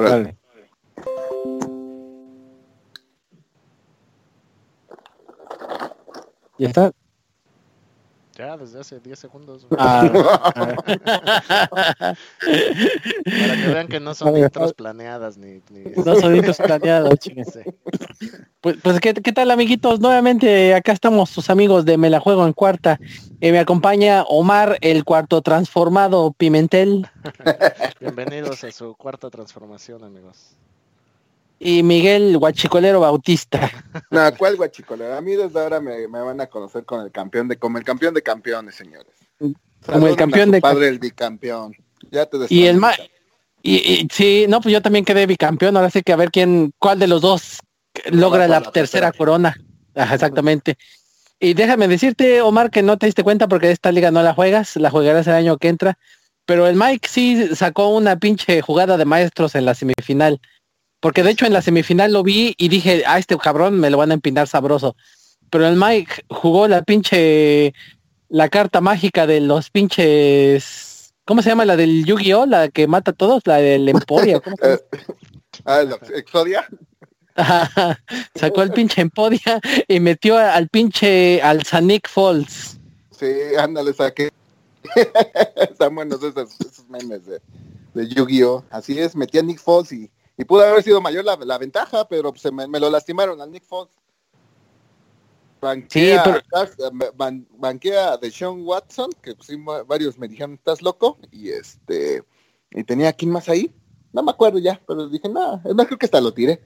Órale. ¿Ya está? Ya, desde hace 10 segundos. Ah, Para que vean que no son intros planeadas ni... ni... no son intros planeados, chingue. Sí. Pues, pues ¿qué, ¿qué, tal amiguitos? Nuevamente acá estamos sus amigos de Me la juego en cuarta. Eh, me acompaña Omar, el cuarto transformado Pimentel. Bienvenidos a su cuarta transformación, amigos. Y Miguel Guachicolero Bautista. No, ¿cuál Guachicolero? A mí desde ahora me, me, van a conocer con el campeón de, como el campeón de campeones, señores. Como el campeón de padre el bicampeón. Ya te Y el ma y, y, sí, no, pues yo también quedé bicampeón, ahora sí que a ver quién, cuál de los dos logra la, la, tercera corona. Ajá, exactamente. Y déjame decirte, Omar, que no te diste cuenta porque esta liga no la juegas, la jugarás el año que entra. Pero el Mike sí sacó una pinche jugada de maestros en la semifinal. Porque de hecho en la semifinal lo vi y dije, a ah, este cabrón me lo van a empinar sabroso. Pero el Mike jugó la pinche, la carta mágica de los pinches, ¿cómo se llama? La del Yu-Gi-Oh, la que mata a todos, la del Emporia. ¿cómo se ah, ¿Exodia? Sacó el pinche Empodia y metió al pinche, al Sanic Falls. Sí, ándale, saqué. Están buenos esos, esos memes de, de Yu-Gi-Oh. Así es, metí a Nick Falls y y pudo haber sido mayor la, la ventaja, pero se me, me, lo lastimaron al Nick Fox. Banquea, sí, pero... ban, banquea de Sean Watson, que pues, varios me dijeron, estás loco, y este, y tenía quién más ahí, no me acuerdo ya, pero dije, no, es más, creo que hasta lo tiré.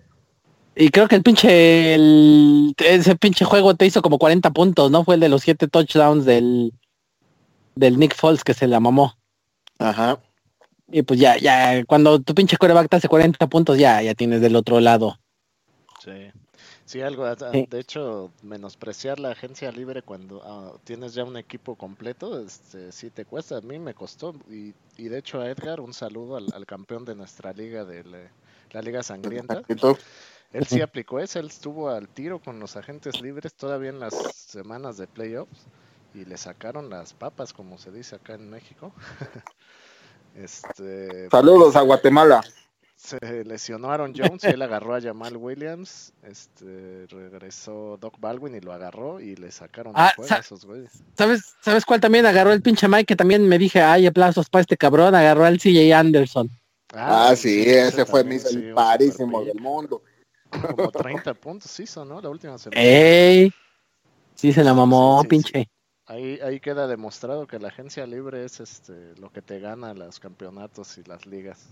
Y creo que el pinche, el, ese pinche juego te hizo como 40 puntos, ¿no? Fue el de los 7 touchdowns del, del Nick Foles que se la mamó. Ajá. Y pues ya, ya, cuando tu pinche coreback te hace 40 puntos, ya, ya tienes del otro lado. Sí. Sí, algo, de hecho, menospreciar la agencia libre cuando uh, tienes ya un equipo completo, este, sí te cuesta, a mí me costó, y, y de hecho a Edgar, un saludo al, al campeón de nuestra liga, de la, la Liga Sangrienta. Él sí aplicó eso, él estuvo al tiro con los agentes libres todavía en las semanas de playoffs y le sacaron las papas, como se dice acá en México. Este, Saludos a Guatemala. Se lesionó Aaron Jones y él agarró a Jamal Williams. Este, regresó Doc Baldwin y lo agarró y le sacaron ah, esos güeyes. ¿Sabes, ¿Sabes cuál también agarró el pinche Mike? Que también me dije, ay, aplausos para este cabrón. Agarró al CJ Anderson. Ah, ah sí, ese, ese fue mi sí, parísimo del mundo. Como 30 puntos hizo, ¿no? La última semana. ¡Ey! Sí, se la mamó, sí, sí, pinche. Ahí, ahí queda demostrado que la agencia libre es este lo que te gana los campeonatos y las ligas.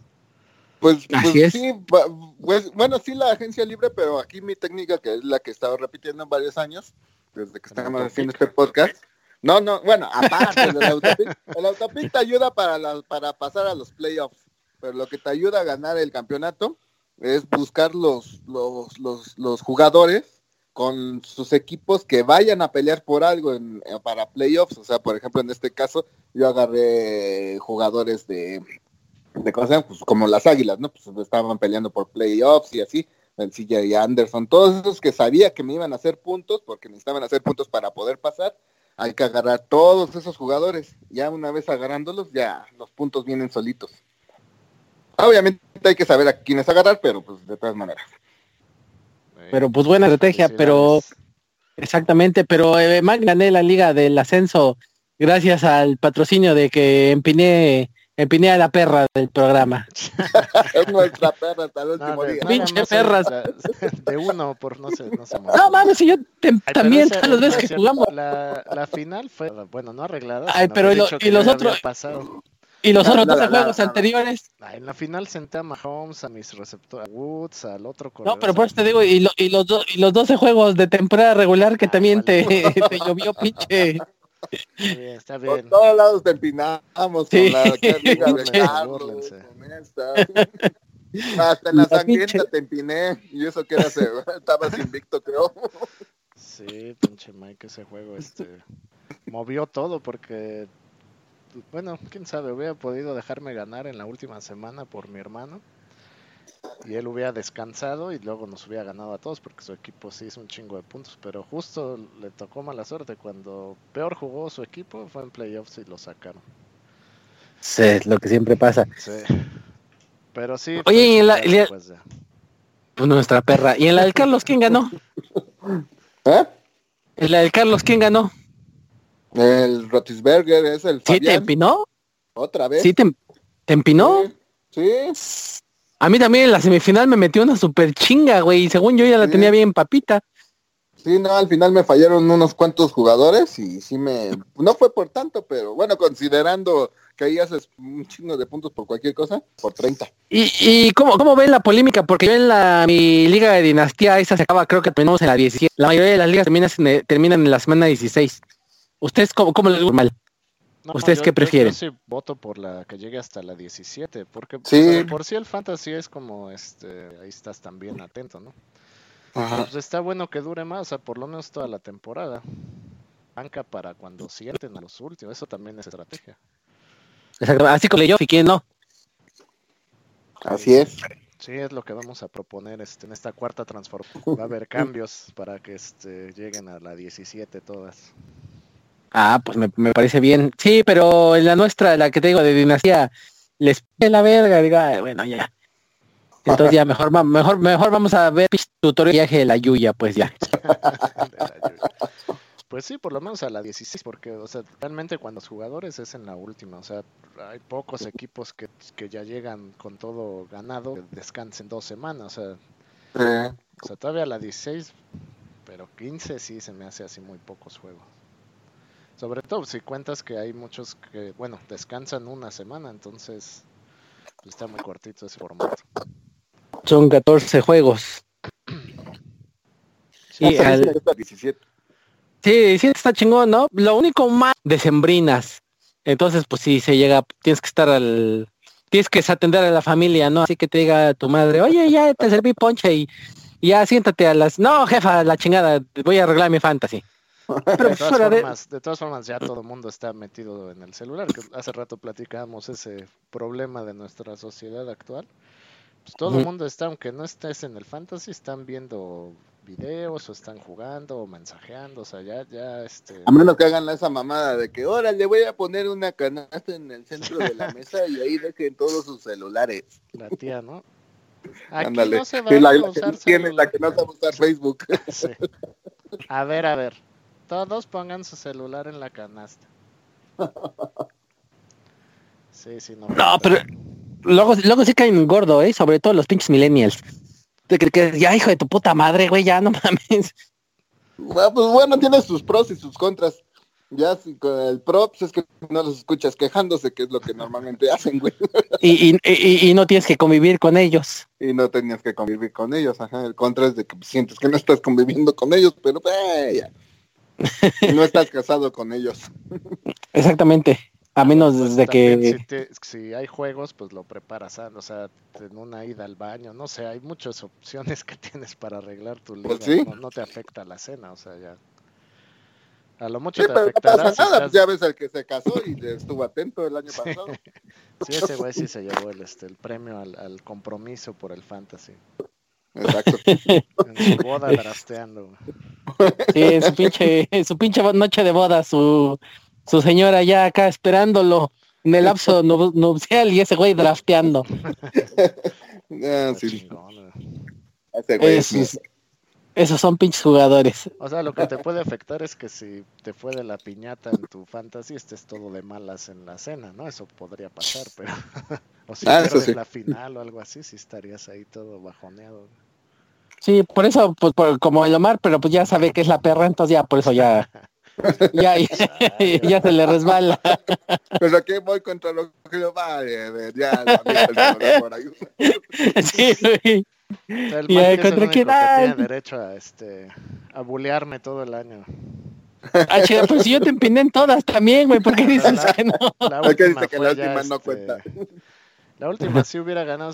Pues, pues sí, pues, bueno, sí la agencia libre, pero aquí mi técnica, que es la que he estado repitiendo en varios años, desde que estamos haciendo este podcast. No, no, bueno, aparte del autopic, el autopic te ayuda para, la, para pasar a los playoffs, pero lo que te ayuda a ganar el campeonato es buscar los, los, los, los jugadores con sus equipos que vayan a pelear por algo en, para playoffs. O sea, por ejemplo, en este caso, yo agarré jugadores de, de cosas pues, como las águilas, ¿no? Pues estaban peleando por playoffs y así. El CJ Anderson, todos esos que sabía que me iban a hacer puntos, porque necesitaban hacer puntos para poder pasar, hay que agarrar todos esos jugadores. Ya una vez agarrándolos, ya los puntos vienen solitos. Obviamente hay que saber a quiénes agarrar, pero pues de todas maneras. Pero pues buena estrategia, pero exactamente, pero eh, gané la liga del ascenso gracias al patrocinio de que empiné empiné a la perra del programa. es nuestra perra hasta el último no, día. Pinche perras. De uno por no sé, no sé más. No mames, si yo te, Ay, también todas las veces que jugamos. La, la final fue, bueno, no arreglada. Ay, pero y, lo, y los otros. Y los otros 12 juegos anteriores. En la final senté a Mahomes, a mis receptores, a Woods, al otro corredor. No, pero por eso te digo, y, lo, y, los, do, y los 12 juegos de temporada regular que ah, también vale. te, te llovió pinche. Está bien, está bien. Por todos lados te empinamos sí. con la liga de Carlos, con esta. Hasta en la, la sangrienta pinche. te empiné y eso que era, estabas invicto, creo. Sí, pinche Mike, ese juego este movió todo porque bueno, quién sabe, hubiera podido dejarme ganar en la última semana por mi hermano. Y él hubiera descansado y luego nos hubiera ganado a todos porque su equipo sí hizo un chingo de puntos. Pero justo le tocó mala suerte. Cuando peor jugó su equipo fue en playoffs y lo sacaron. Sí, lo que siempre pasa. Sí. Pero sí. Oye, y en la, pues, pues, nuestra perra. ¿Y en la del Carlos quién ganó? ¿Eh? ¿En la del Carlos quién ganó? El Rotisberger es el ¿Sí te empinó? ¿Otra vez? ¿Sí te, empinó? Sí. A mí también en la semifinal me metió una super chinga, güey. Y según yo ya la tenía bien papita. Sí, no, al final me fallaron unos cuantos jugadores y sí me... No fue por tanto, pero bueno, considerando que ahí haces un chingo de puntos por cualquier cosa, por 30. ¿Y, y cómo, cómo ven la polémica? Porque yo en la mi liga de dinastía, esa se acaba, creo que terminamos en la 17. La mayoría de las ligas terminan, terminan en la semana 16. ¿Ustedes cómo, cómo les gusta mal? ¿Ustedes qué prefieren? Yo, sí voto por la que llegue hasta la 17, porque sí. por si el fantasy es como, este, ahí estás también atento, ¿no? Pues está bueno que dure más, o sea, por lo menos toda la temporada. Banca para cuando sienten a los últimos, eso también es estrategia. Así como yo, y quién no. Así es. Sí, es lo que vamos a proponer este, en esta cuarta transformación. Va a haber cambios para que este, lleguen a la 17 todas. Ah, pues me, me, parece bien. Sí, pero en la nuestra, la que te digo de dinastía, les la verga, diga, bueno, ya. Entonces ya mejor, mejor, mejor vamos a ver tutorial viaje de la Yuya, pues ya. Pues sí, por lo menos a la 16, porque, o sea, realmente cuando los jugadores es en la última, o sea, hay pocos equipos que, ya llegan con todo ganado, que descansen dos semanas, o sea, o sea, todavía a la 16, pero 15 sí se me hace así muy pocos juegos. Sobre todo si cuentas que hay muchos que, bueno, descansan una semana, entonces pues, está muy cortito ese formato. Son 14 juegos. Sí, al... 17. Sí, sí está chingón, ¿no? Lo único más decembrinas. Entonces, pues sí, se llega, tienes que estar al, tienes que atender a la familia, ¿no? Así que te diga tu madre, oye, ya te serví ponche y, ya siéntate a las, no, jefa, la chingada, voy a arreglar mi fantasy. Pero de, todas formas, de... todas formas, ya todo el mundo está metido en el celular. Que hace rato platicábamos ese problema de nuestra sociedad actual. Pues todo el mundo está, aunque no estés en el fantasy, están viendo videos o están jugando o mensajeando, o sea, ya, ya, este... A menos que hagan esa mamada de que, ahora le voy a poner una canasta en el centro de la mesa y ahí dejen todos sus celulares. La tía, ¿no? Aquí Ándale. no se va la, a usar que la que no sabe usar Facebook. Sí. A ver, a ver, todos pongan su celular en la canasta. Sí, sí, no. No, pero luego, luego sí caen gordo, ¿eh? Sobre todo los pinches millennials. De que, ya, hijo de tu puta madre, güey, ya no mames. Bueno, pues bueno, tiene sus pros y sus contras. Ya con el pro, pues es que no los escuchas quejándose, que es lo que normalmente hacen, güey. Y, y, y, no tienes que convivir con ellos. Y no tenías que convivir con ellos, ajá. El contra es de que sientes que no estás conviviendo con ellos, pero eh, ya. no estás casado con ellos. Exactamente. A menos pues desde que... Si, hay juegos, pues lo preparas, o sea, en una ida al baño, no sé, hay muchas opciones que tienes para arreglar tu liga, pues no, te afecta la cena, o sea, ya... A lo mucho te afectará no pasa nada, pues ya ves al que se casó y estuvo atento el año pasado. sí, ese güey sí se llevó el, este, el premio al, al compromiso por el fantasy. Exacto. En su boda trasteando. Sí, su pinche, su pinche noche de boda, su, su señora ya acá esperándolo en el lapso nupcial y ese güey drafteando. Ah, sí. esos, son pinches jugadores. O sea, lo que te puede afectar es que si te fue de la piñata en tu fantasy, estés todo de malas en la cena, ¿no? Eso podría pasar, pero... o si ah, pierdes la final o algo así, si estarías ahí todo bajoneado. Sí, por eso, pues como el Omar, pero pues ya sabe que es la perra, entonces ya por eso ya ya, ya, se le resbala. Pero aquí voy contra los que vale, ya por ahí. Sí, güey. El y es contra quién tiene derecho a este a bulearme todo el año. Ah, chido, pues si yo te empiné en todas también, güey, ¿por qué dices que no? La última que la última no este, cuenta. La última sí hubiera ganado.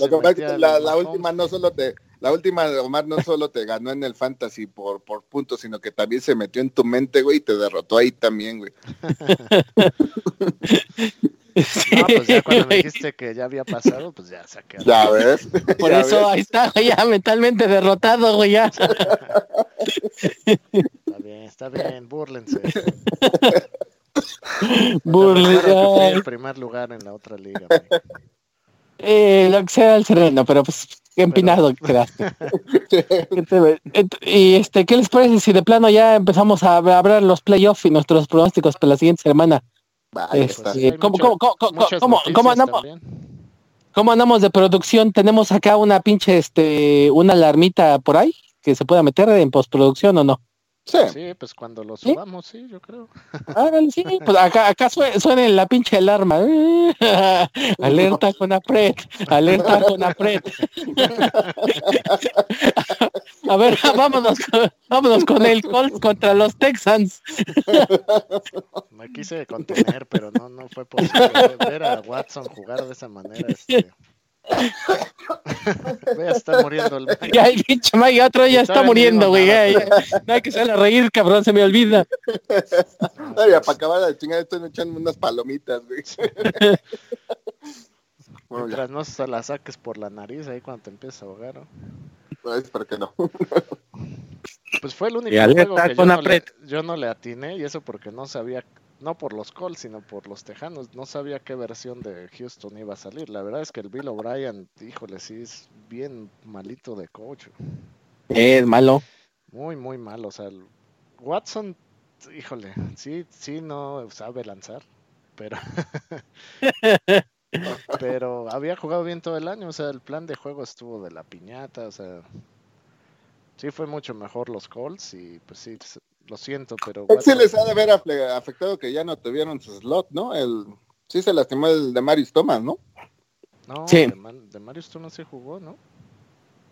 La, la última no solo te, la última de Omar no solo te ganó en el fantasy por, por puntos, sino que también se metió en tu mente, güey, y te derrotó ahí también, güey. No, pues ya cuando me dijiste que ya había pasado, pues ya saqué. Ya ves. Por eso ahí está, ya mentalmente derrotado, güey, ya. Está bien, está bien, búrlense. Búrlense. el primer lugar en la otra liga. Güey. Eh, lo que sea el sereno, pero pues empinado quedaste. y este, ¿qué les parece si de plano ya empezamos a hablar los playoffs y nuestros pronósticos para la siguiente semana? Este, ¿cómo, andamos? ¿Cómo andamos de producción? Tenemos acá una pinche, este, una alarmita por ahí que se pueda meter en postproducción o no. Sí. pues cuando lo subamos, ¿Sí? yo creo. sí, pues acá, acá suena, la pinche alarma. alerta con apret, alerta con apret. A ver, vámonos, vámonos con el Colts contra los Texans. Me quise contener, pero no, no fue posible ver a Watson jugar de esa manera. Este. Voy a estar muriendo el Ya el pinche Mike, otro ya está, muriendo, güey. No hay que salir a reír, cabrón, se me olvida. Ay, para acabar de chingar estoy echando unas palomitas, güey. Mientras no se la saques por la nariz ahí cuando te empiezas a ahogar, ¿no? Pues, espero que no. Pues fue el único juego que yo no, le, yo no le atiné y eso porque no sabía no por los Colts, sino por los Tejanos. No sabía qué versión de Houston iba a salir. La verdad es que el Bill O'Brien, híjole, sí es bien malito de coach. Es malo. Muy, muy malo. O sea, Watson, híjole, sí, sí no sabe lanzar, pero... pero había jugado bien todo el año. O sea, el plan de juego estuvo de la piñata. O sea, sí fue mucho mejor los Colts y pues sí, lo siento, pero... Sí les ha de haber afectado que ya no tuvieron su slot, ¿no? El, sí se lastimó el de Marius Thomas, ¿no? No, sí. de, Marius Thomas se jugó, ¿no?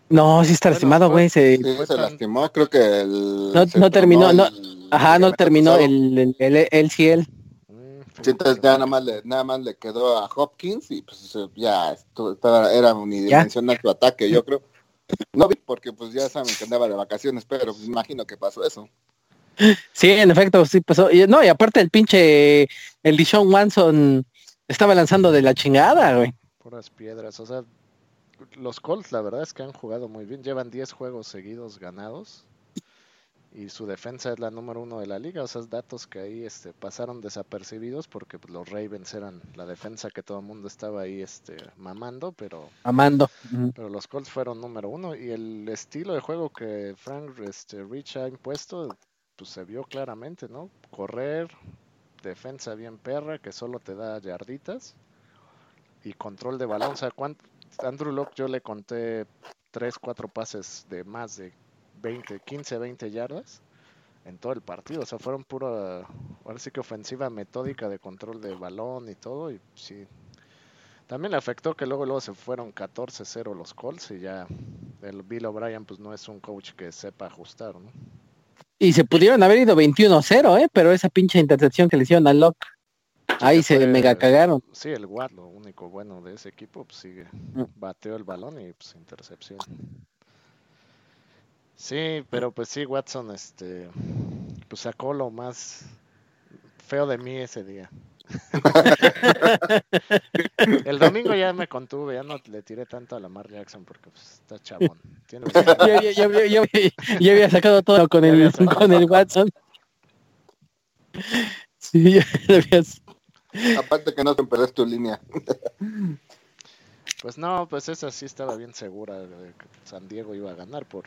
No, sí está lastimado, güey. Se... Sí, se lastimó, creo que el... No, no terminó, no, ajá, no terminó el, el, el, el ciel. Mm, sí, entonces ya nada más, le, nada más le quedó a Hopkins y pues ya estaba, era unidimensional su ataque, yo creo. No vi porque pues ya saben que andaba de vacaciones, pero pues imagino que pasó eso. Sí, en efecto, sí pasó. Y, no, y aparte el pinche, el Dishon Wanson estaba lanzando de la chingada, güey. Puras piedras, o sea, los Colts la verdad es que han jugado muy bien, llevan 10 juegos seguidos ganados y su defensa es la número uno de la liga, o sea, datos que ahí este, pasaron desapercibidos porque pues, los Ravens eran la defensa que todo el mundo estaba ahí este, mamando, pero... Amando. Pero los Colts fueron número uno y el estilo de juego que Frank este, Rich ha impuesto pues se vio claramente, ¿no? Correr, defensa bien perra, que solo te da yarditas, y control de balón. O sea, Andrew Locke yo le conté 3, 4 pases de más de 20, 15, 20 yardas en todo el partido. O sea, fueron pura, ahora sí que ofensiva metódica de control de balón y todo. Y sí, también le afectó que luego, luego se fueron 14-0 los Colts y ya el Bill O'Brien pues no es un coach que sepa ajustar, ¿no? Y se pudieron haber ido 21-0, ¿eh? Pero esa pinche intercepción que le hicieron a Locke, ahí se mega cagaron. Sí, el Watt, lo único bueno de ese equipo, pues sigue, mm. bateó el balón y pues intercepción. Sí, pero pues sí, Watson, este, pues sacó lo más feo de mí ese día. el domingo ya me contuve, ya no le tiré tanto a Lamar Jackson porque pues, está chabón. ya, había sacado todo con el, con el Watson. Sí, ya habías... Aparte que no te perdés tu línea. Pues no, pues esa sí estaba bien segura de que San Diego iba a ganar por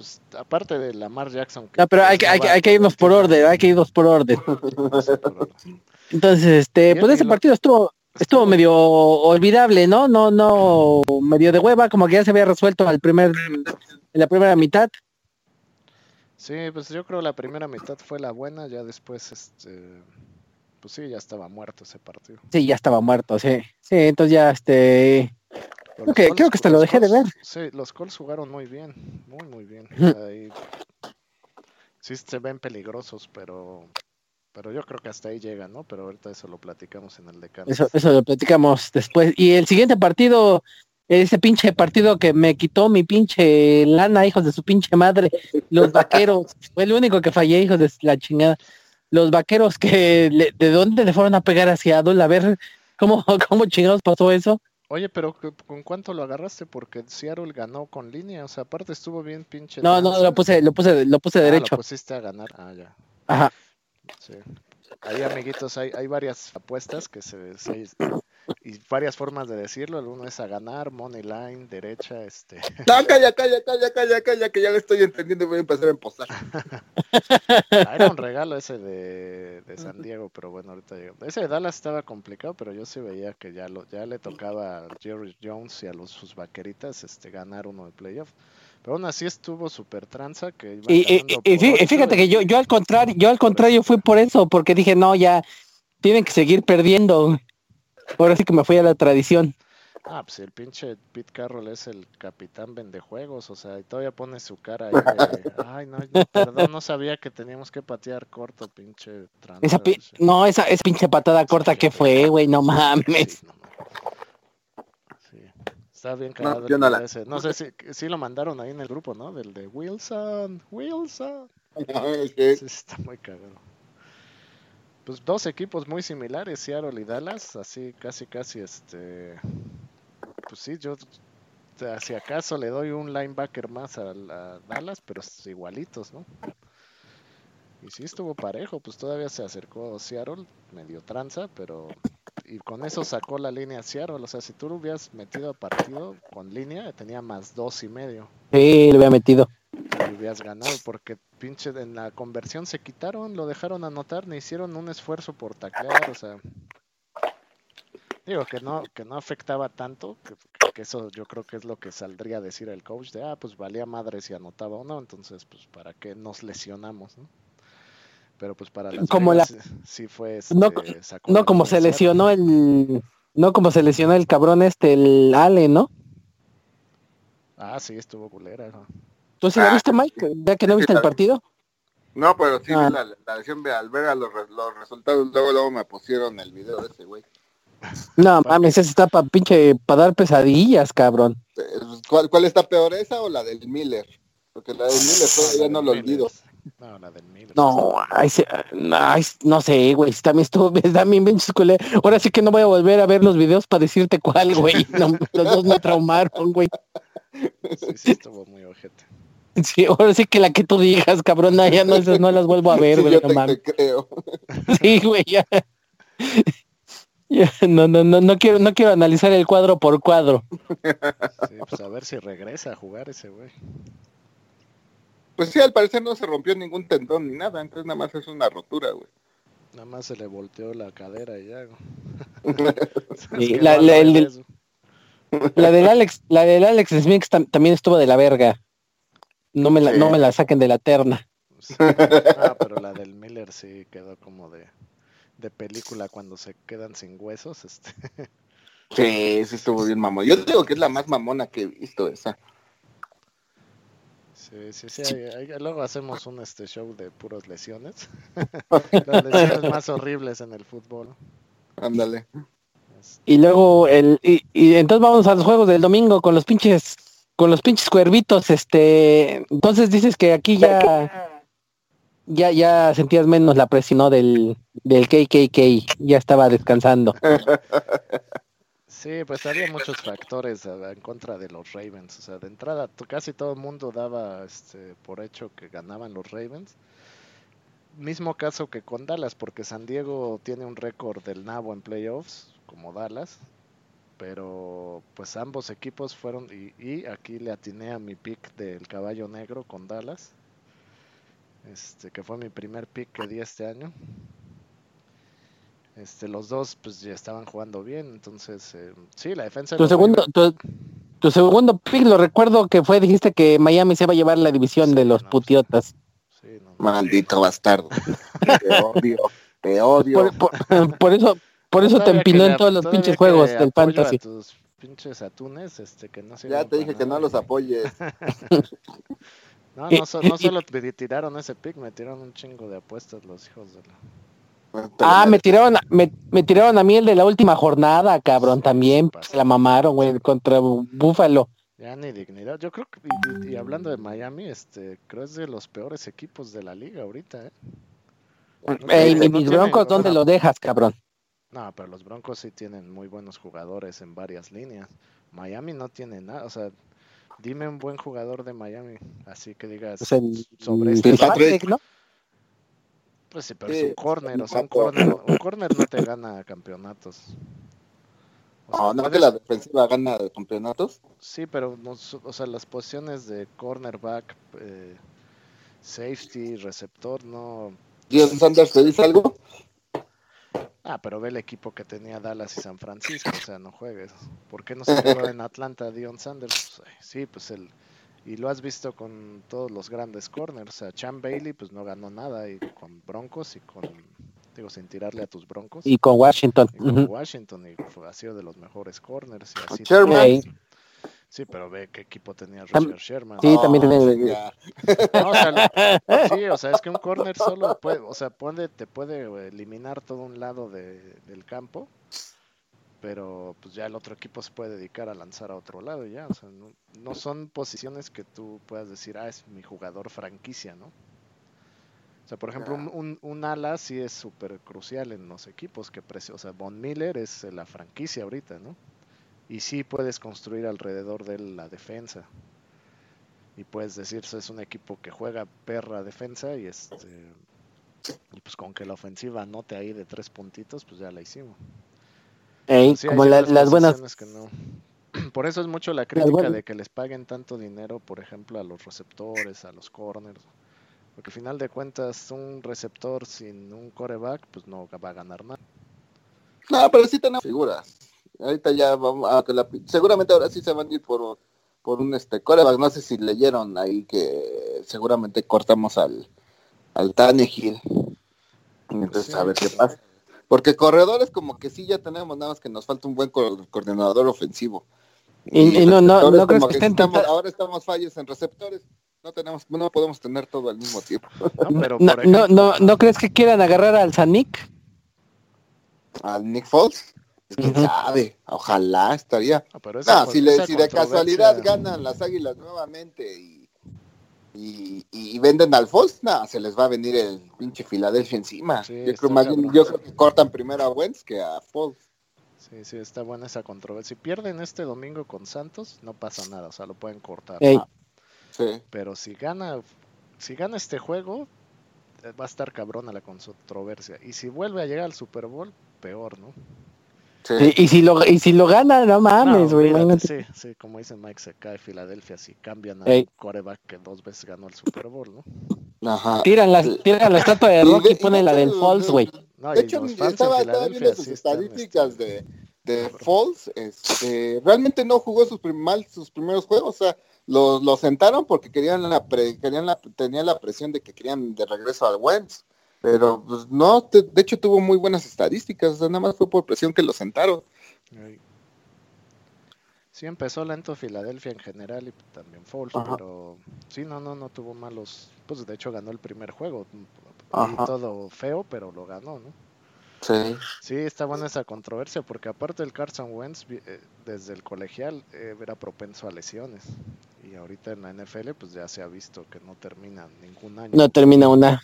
pues aparte de Lamar Jackson. no, pero hay, que, hay, hay que irnos por orden, hay que irnos por orden. Entonces, este, pues ese partido estuvo estuvo medio olvidable, ¿no? No, no, medio de hueva, como que ya se había resuelto al primer, en la primera mitad. Sí, pues yo creo la primera mitad fue la buena, ya después, este, pues sí, ya estaba muerto ese partido. Sí, ya estaba muerto, sí. Sí, entonces ya, este, creo que, creo que hasta lo dejé de ver. Sí, los Colts jugaron muy bien, muy, muy bien. sí se ven peligrosos, pero pero yo creo que hasta ahí llega, ¿no? Pero ahorita eso lo platicamos en el decano. Eso, eso lo platicamos después. Y el siguiente partido, ese pinche partido que me quitó mi pinche lana, hijos de su pinche madre, los vaqueros. fue el único que fallé, hijos de la chingada. Los vaqueros que, ¿de dónde le fueron a pegar hacia Adol? A ver, ¿cómo, cómo chingados pasó eso? Oye, pero ¿con cuánto lo agarraste? Porque Seattle ganó con línea, o sea, aparte estuvo bien pinche. No, no, lo puse, lo puse, lo puse ah, derecho. Lo pusiste a ganar, ah, ya. Ajá. Sí. Ahí, amiguitos, hay, hay varias apuestas que se, y varias formas de decirlo. El uno es a ganar, money line, derecha, este. No, calla, calla, calla, calla, calla, que ya lo estoy entendiendo y voy a empezar a emposar. Ah, era un regalo ese de, de San Diego, pero bueno, ahorita llegó. Ese de Dallas estaba complicado, pero yo sí veía que ya lo, ya le tocaba a Jerry Jones y a los, sus vaqueritas este, ganar uno de playoff. Pero aún así estuvo súper tranza que y, y, fíjate que yo, yo al contrario, yo al contrario fui por eso, porque dije, no, ya tienen que seguir perdiendo. Ahora sí que me fui a la tradición. Ah, pues el pinche Pete Carroll es el capitán vendejuegos, o sea, y todavía pone su cara ahí de, ay, no, perdón, no sabía que teníamos que patear corto, pinche esa No, esa, es pinche patada corta que fue, güey, no mames. Sí, Está bien cagado. No, no, ese. no sé si, si lo mandaron ahí en el grupo, ¿no? Del de Wilson, Wilson. Sí, está muy cagado pues dos equipos muy similares, Seattle y Dallas, así casi casi este pues sí, yo si acaso le doy un linebacker más a, Dallas, pero igualitos, ¿no? Y sí estuvo parejo, pues todavía se acercó Seattle, medio tranza, pero y con eso sacó la línea Seattle, o sea, si tú lo hubieras metido a partido con línea, tenía más dos y medio. Sí, lo había metido hubieras ganado, porque pinche en la conversión se quitaron, lo dejaron anotar, ni hicieron un esfuerzo por taclear, o sea, digo que no, que no afectaba tanto, que, eso yo creo que es lo que saldría a decir el coach de, ah, pues valía madre si anotaba o no, entonces pues para qué nos lesionamos, ¿no? Pero pues para las como la... sí fue este, no, no como se lesionó el no como se lesionó el cabrón este el Ale, ¿no? Ah, sí, estuvo culera. ¿no? ¿Tú sí la ah, viste, Mike? ¿Ya que no viste el partido? No, pero sí ah. la, la lesión al ver a los, los, resultados, luego, luego me pusieron el video de ese güey. No mames, esa está para pinche para dar pesadillas, cabrón. ¿Cuál, ¿Cuál está peor, esa o la del Miller? Porque la del Miller todavía no lo olvido. No, la del Miller. No, ay, no sé, güey, también estuvo, también bien Ahora sí que no voy a volver a ver los videos para decirte cuál, güey. los dos me traumaron, güey. Sí, sí, estuvo muy ojete. Sí, ahora sí que la que tú digas, cabrón, ya no, no las vuelvo a ver, güey. creo. Sí, güey, ya. No, no, no, no quiero, no quiero analizar el cuadro por cuadro. Sí, pues a ver si regresa a jugar ese güey. Pues sí, al parecer no se rompió ningún tendón ni nada, entonces nada más es una rotura, güey. Nada más se le volteó la cadera y ya. la, la del Alex, la del Alex Smith también estuvo de la verga. No me la, no me la saquen de la terna. Ah, pero la del Miller sí quedó como de, de película cuando se quedan sin huesos. Este. Sí, sí estuvo bien mamón. Yo digo que es la más mamona que he visto esa. Sí, sí, sí. luego hacemos un este show de puras lesiones. Las lesiones más horribles en el fútbol. Ándale. Y luego el y, y entonces vamos a los juegos del domingo con los pinches con los pinches cuervitos, este, entonces dices que aquí ya, ya, ya sentías menos la presión del, del KKK, ya estaba descansando. Sí, pues había muchos factores en contra de los Ravens, o sea, de entrada casi todo el mundo daba este, por hecho que ganaban los Ravens. Mismo caso que con Dallas, porque San Diego tiene un récord del nabo en playoffs, como Dallas, pero pues ambos equipos fueron y, aquí le atiné a mi pick del caballo negro con Dallas este que fue mi primer pick que di este año. Este los dos pues ya estaban jugando bien entonces eh, sí la defensa tu segundo tu, segundo pick lo recuerdo que fue dijiste que Miami se va a llevar la división de los putiotas. Maldito bastardo. Te odio te odio. Por eso por eso te empinó en todos los pinches juegos del fantasy. tus pinches atunes, este, que no Ya te dije que no los apoyes. no, no, no solo me tiraron ese pick, me tiraron un chingo de apuestas los hijos de la... Ah, me tiraron, me, me, tiraron a mí el de la última jornada, cabrón, también. Se la mamaron, güey, contra Búfalo. Ya ni dignidad. Yo creo que, y, hablando de Miami, este, creo es de los peores equipos de la liga ahorita, ¿eh? Ey, mis broncos, ¿dónde lo dejas, cabrón? No, pero los Broncos sí tienen muy buenos jugadores en varias líneas. Miami no tiene nada, o sea, dime un buen jugador de Miami, así que digas sobre este ¿no? Pues sí, pero es un corner, o sea, un corner, un corner no te gana campeonatos. O ¿No que la defensiva gana campeonatos? Sí, pero o sea, las posiciones de cornerback, eh, safety, receptor, no... ¿Dion Sanders te dice algo? Ah, pero ve el equipo que tenía Dallas y San Francisco, o sea, no juegues. ¿Por qué no se quedó en Atlanta Dion Sanders? Pues, sí, pues el... Y lo has visto con todos los grandes corners. O sea, Chan Bailey pues no ganó nada y con Broncos y con digo, sin tirarle a tus broncos. Y con Washington. Y con Washington, y fue, ha sido de los mejores corners. Y así Sherman. Sí, pero ve qué equipo tenía Roger Sherman. Sí, también tenía. No, o sea, sí, o sea, es que un corner solo puede, o sea, puede, te puede eliminar todo un lado de, del campo, pero pues ya el otro equipo se puede dedicar a lanzar a otro lado ya, o sea, no, no son posiciones que tú puedas decir, ah, es mi jugador franquicia, ¿no? sea, por ejemplo, un, un, ala sí es súper crucial en los equipos que precio. O sea, Von Miller es la franquicia ahorita, ¿no? Y sí puedes construir alrededor de él la defensa. Y puedes decir, es un equipo que juega perra defensa y este y pues con que la ofensiva anote ahí de tres puntitos, pues ya la hicimos. como las buenas. Por eso es mucho la crítica de que les paguen tanto dinero, por ejemplo, a los receptores, a los corners. Porque al final de cuentas, un receptor sin un coreback, pues no va a ganar nada. No, pero sí tenemos figuras. Ahorita ya vamos a que la, seguramente ahora sí se van a ir por, por un este coreback. No sé si leyeron ahí que seguramente cortamos al, al Tannehill. Entonces, a ver qué pasa. Porque corredores como que sí ya tenemos, nada más que nos falta un buen coordinador ofensivo. Y, no, no, no creo que, estamos, ahora estamos fallos en receptores no tenemos, no podemos tener todo al mismo tiempo. No, no, no, crees que quieran agarrar al Sanic? ¿Al Nick Foles? ¿Quién sabe? Ojalá estaría. No, si, le, si de casualidad ganan las águilas nuevamente y, y, venden al Foles, nada, se les va a venir el pinche Filadelfia encima. yo, creo, yo, creo, que cortan primero a Wentz que a Foles. Sí, sí, está buena esa controversia. Si pierden este domingo con Santos, no pasa nada, o sea, lo pueden cortar. Pero si gana, si gana este juego, eh, va a estar cabrona la controversia. Y si vuelve a llegar al Super Bowl, peor, ¿no? Y, si lo, y si lo gana, no mames, güey. sí, sí, como dice Mike, se cae Filadelfia si cambian a coreback que dos veces ganó el Super Bowl, ¿no? Ajá. Tiran la, tiran la estatua de Rocky y, ponen la del Falls, güey. de hecho, estaba, viendo sus estadísticas de, de Falls. Este, realmente no jugó sus, mal sus primeros juegos, o sea, lo, sentaron porque querían la, querían la, tenían la presión de que querían de regreso al Wentz. Pero pues no, de, hecho tuvo muy buenas estadísticas, nada más fue por presión que lo sentaron. Sí, empezó lento Filadelfia en general y también Falls, pero sí, no, no, no tuvo malos, pues de hecho ganó el primer juego, todo feo, pero lo ganó, ¿no? Sí. Sí, está buena esa controversia porque aparte el Carson Wentz eh, desde el colegial eh, era propenso a lesiones y ahorita en la NFL pues ya se ha visto que no termina ningún año. No termina una,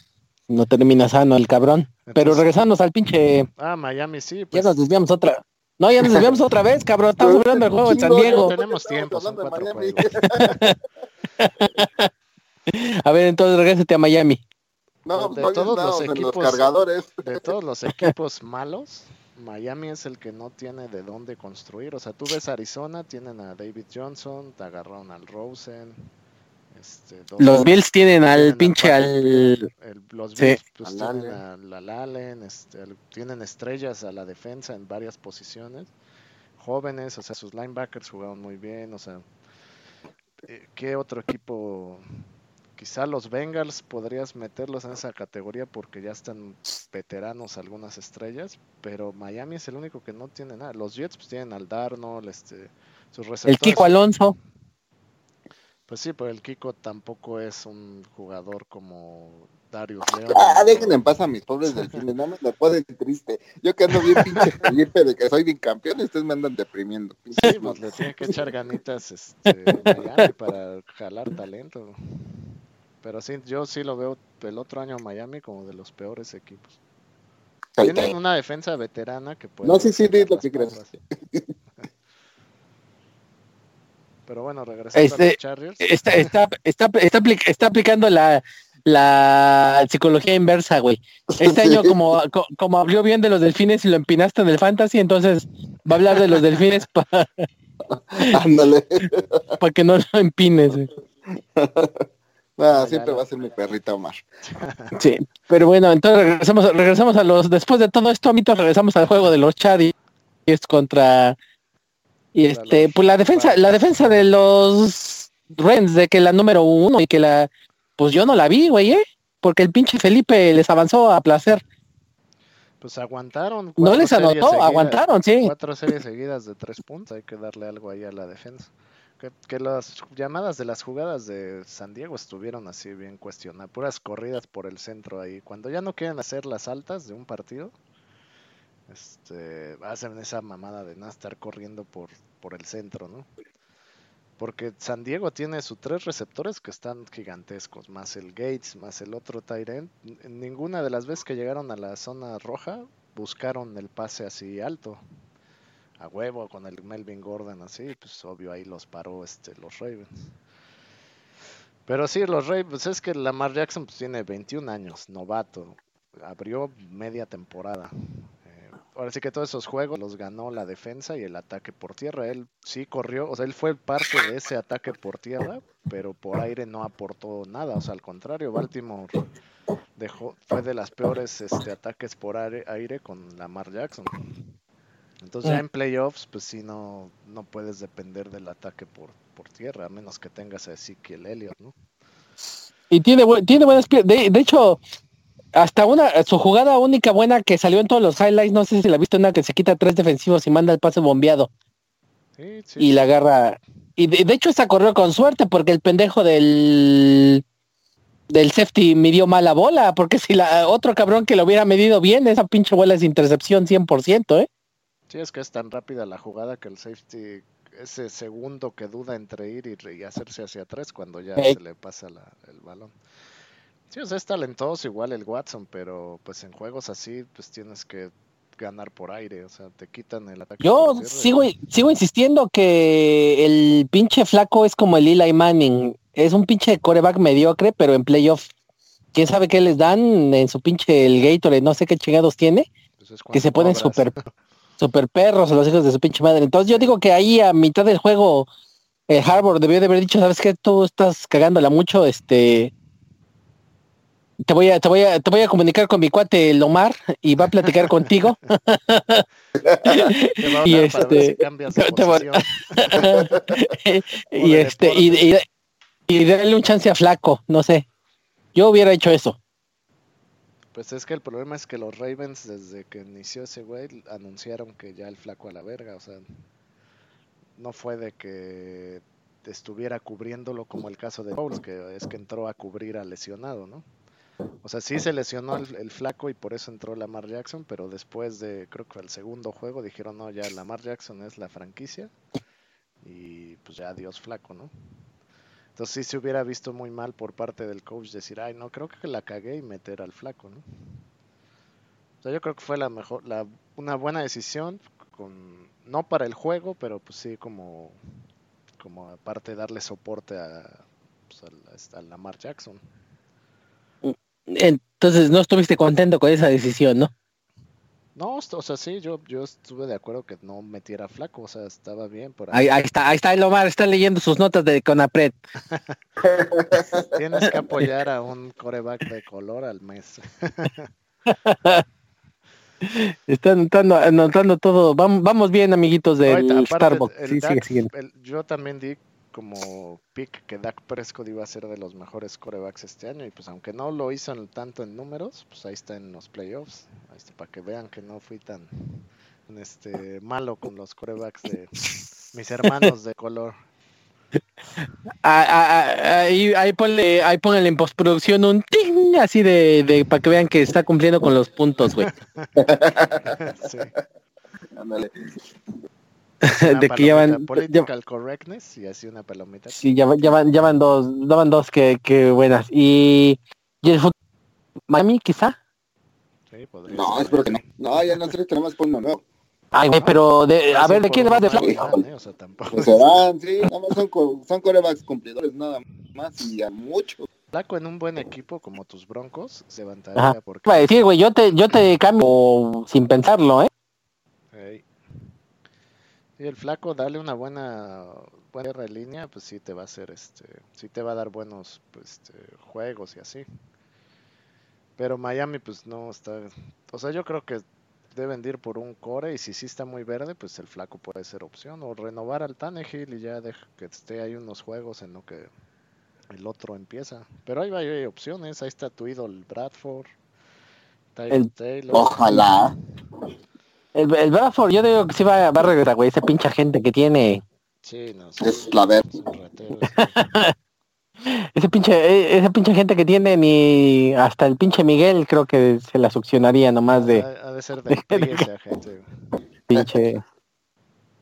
no termina sano el cabrón. Pero regresamos al pinche. Ah, Miami sí. Pues... Ya nos desviamos otra. No, ya nos desviamos otra vez, cabrón. Estamos hablando del juego de San Diego. tenemos tiempo, son cuatro a ver, entonces regrésate a Miami. No, de todos los equipos, cargadores. De todos los equipos malos, Miami es el que no tiene de dónde construir. O sea, tú ves Arizona, tienen a David Johnson, te agarraron al Rosen. Este, los Bills tienen al pinche al... los Bills pues, tienen al Allen, este, tienen estrellas a la defensa en varias posiciones. Jóvenes, o sea, sus linebackers jugaron muy bien, o sea, eh, ¿qué otro equipo Quizá los Bengals podrías meterlos en esa categoría porque ya están veteranos algunas estrellas, pero Miami es el único que no tiene nada. Los Jets pues tienen al Darnold, este, sus receptores. El Kiko Alonso. Pues sí, pero el Kiko tampoco es un jugador como Darius León. Ah, dejen en paz a mis pobres delfines, no me lo pueden triste. Yo que ando bien pinche Felipe de que soy bien campeón, ustedes me andan deprimiendo. Sí, pues le tiene que echar ganitas este, Miami para jalar talento. Pero sí, yo sí lo veo el otro año Miami como de los peores equipos. Tienen una defensa veterana que puede. No, sí, sí, lo que crees. Pero bueno, regresando este, a los Chargers. Está, está, está, está, aplicando la, la psicología inversa, güey. Este año, como, como abrió bien de los delfines y lo empinaste en el fantasy, entonces Va a hablar de los delfines para... Ándale. Para que no lo empines. Siempre va a ser mi perrita Omar. Sí, pero bueno, entonces regresamos, regresamos a los, después de todo esto, amito, regresamos al juego de los Chad es contra y este, pues la defensa, la defensa de los Rens, de que la número uno y que la, pues yo no la vi, güey, ¿eh? Porque el pinche Felipe les avanzó a placer. Pues aguantaron. No les anotó, aguantaron, sí. Cuatro series seguidas de tres puntos, hay que darle algo ahí a la defensa. Que, las llamadas de las jugadas de San Diego estuvieron así bien cuestionadas, puras corridas por el centro ahí. Cuando ya no quieren hacer las altas de un partido, este, hacen esa mamada de no estar corriendo por, por el centro, ¿no? Porque San Diego tiene sus tres receptores que están gigantescos, más el Gates, más el otro Tyrant. Ninguna de las veces que llegaron a la zona roja buscaron el pase así alto. A huevo con el Melvin Gordon así, pues obvio ahí los paró este los Ravens. Pero sí, los Ravens, pues es que Lamar Jackson pues, tiene 21 años, novato. Abrió media temporada ahora sí que todos esos juegos los ganó la defensa y el ataque por tierra. Él sí corrió, o sea, él fue parte de ese ataque por tierra, pero por aire no aportó nada. O sea, al contrario, Baltimore dejó, fue de las peores este, ataques por aire, con Lamar Jackson. Entonces ya en playoffs, pues sí, no, no puedes depender del ataque por, por tierra, a menos que tengas a Ezekiel Elliott, ¿no? Y tiene, tiene buenas piernas. de hecho, hasta una, su jugada única buena que salió en todos los highlights, no sé si la viste, una que se quita tres defensivos y manda el pase bombeado. Y la agarra. Y de, hecho esa corrió con suerte porque el pendejo del del safety midió mala bola, porque si la otro cabrón que lo hubiera medido bien, esa pinche bola es intercepción 100%, ¿eh? Sí, es que es tan rápida la jugada que el safety, ese segundo que duda entre ir y, hacerse hacia atrás cuando ya se le pasa el balón. Sí, o sea, es talentoso igual el Watson, pero pues en juegos así, pues tienes que ganar por aire, o sea, te quitan el ataque. Yo sigo, sigo insistiendo que el pinche flaco es como el Eli Manning, es un pinche coreback mediocre, pero en playoff, quién sabe qué les dan en su pinche el Gatorade, no sé qué chingados tiene, pues que se ponen super, super perros a los hijos de su pinche madre. Entonces yo digo que ahí a mitad del juego, el Harvard debió de haber dicho, sabes que tú estás cagándola mucho, este te voy a, te voy a, te voy a comunicar con mi cuate Lomar y va a platicar contigo. y este, y este, y, y, darle un chance a flaco, no sé. Yo hubiera hecho eso. Pues es que el problema es que los Ravens, desde que inició ese güey, anunciaron que ya el flaco a la verga, o sea, no fue de que estuviera cubriéndolo como el caso de Bowles, que es que entró a cubrir al lesionado, ¿no? O sea, sí se lesionó el, flaco y por eso entró Lamar Jackson, pero después de, creo que el segundo juego dijeron, no, ya Lamar Jackson es la franquicia y pues ya adiós flaco, ¿no? Entonces sí se hubiera visto muy mal por parte del coach decir, ay, no, creo que la cagué y meter al flaco. O sea, yo creo que fue la mejor, la, una buena decisión, con, no para el juego, pero pues sí como, como aparte darle soporte a, pues, a Lamar Jackson. Entonces no estuviste contento con esa decisión, ¿no? No, o sea, sí, yo, yo estuve de acuerdo que no metiera flaco, o sea, estaba bien. Por ahí. Ahí, está, ahí está el Omar, está leyendo sus notas de Conapred. Tienes que apoyar a un coreback de color al mes. Están anotando, todo. Vamos, vamos bien, amiguitos del Starbucks. Sí, yo también di como pick que Dak Prescott iba a ser de los mejores corebacks este año y pues aunque no lo hizo tanto en números, pues ahí está en los playoffs, ahí está, para que vean que no fui tan este malo con los corebacks de mis hermanos de color. Ah, ah, ah, ahí, ahí ponle, ahí ponle en postproducción un ting así de, de para que vean que está cumpliendo con los puntos, güey. sí. Ándale. de que llevan political correctness y así una palomita. Sí, ya, ya, van, ya van dos, daban dos que, que buenas. Y, y el Miami quizá. Sí, podría no, espero que no. No, ya no sé, tenemos por uno nuevo. Ay, güey, pero de, a ver, ¿de quién vas de flaco? ¿eh? O sea, tampoco. se van, sí, nada más son, son corebacks cumplidores, nada más y a mucho. Flaco en un buen equipo como tus broncos se levantaría porque... Sí, güey, yo te, yo te cambio sin pensarlo, ¿eh? Y el flaco, dale una buena buena línea, pues sí te va a hacer este, sí te va a dar buenos pues, este, juegos y así. Pero Miami pues no está, o sea, yo creo que deben ir por un core y si sí está muy verde, pues el flaco puede ser opción o renovar al Tannehill y ya deja que esté ahí unos juegos en lo que el otro empieza. Pero ahí va, hay opciones, ahí está tu ídolo Bradford, el, Taylor. Ojalá. El, el, Bradford, yo digo que sí va, va a regresar, güey, esa pincha gente que tiene. Sí, no, es la ver. Ese pinche, e, esa pinche gente que tiene ni hasta el pinche Miguel creo que se la succionaría nomás de. Ha, de ser de, esa gente. Pinche.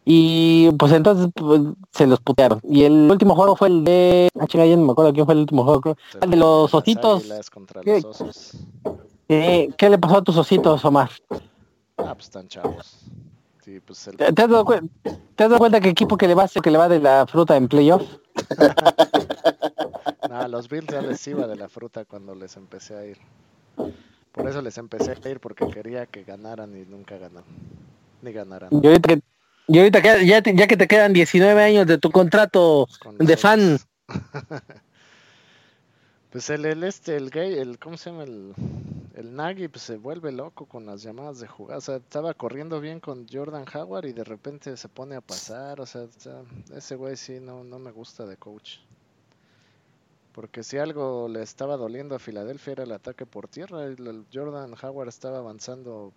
Y pues entonces pues, se los putearon. Y el último juego fue el de. Ah, chinga, ya no me acuerdo quién fue el último juego. El de los ositos. ¿Qué, ¿Qué, le pasó a tus ositos, Omar? Ah, pues están chavos. Sí, pues el... ¿Te, has dado ¿Te has dado cuenta que equipo que le va que le va de la fruta en playoff? no, los Bills ya les iba de la fruta cuando les empecé a ir. Por eso les empecé a ir porque quería que ganaran y nunca ganaron. Ni ganaran. Y ahorita que, y ahorita que ya, ya que te quedan 19 años de tu contrato de fan. pues el, el este, el gay, el, ¿cómo se llama? El, el Nagy pues se vuelve loco con las llamadas de jugar. O sea, estaba corriendo bien con Jordan Howard y de repente se pone a pasar. O sea, ese güey sí no, no me gusta de coach. Porque si algo le estaba doliendo a Filadelfia era el ataque por tierra. El Jordan Howard estaba avanzando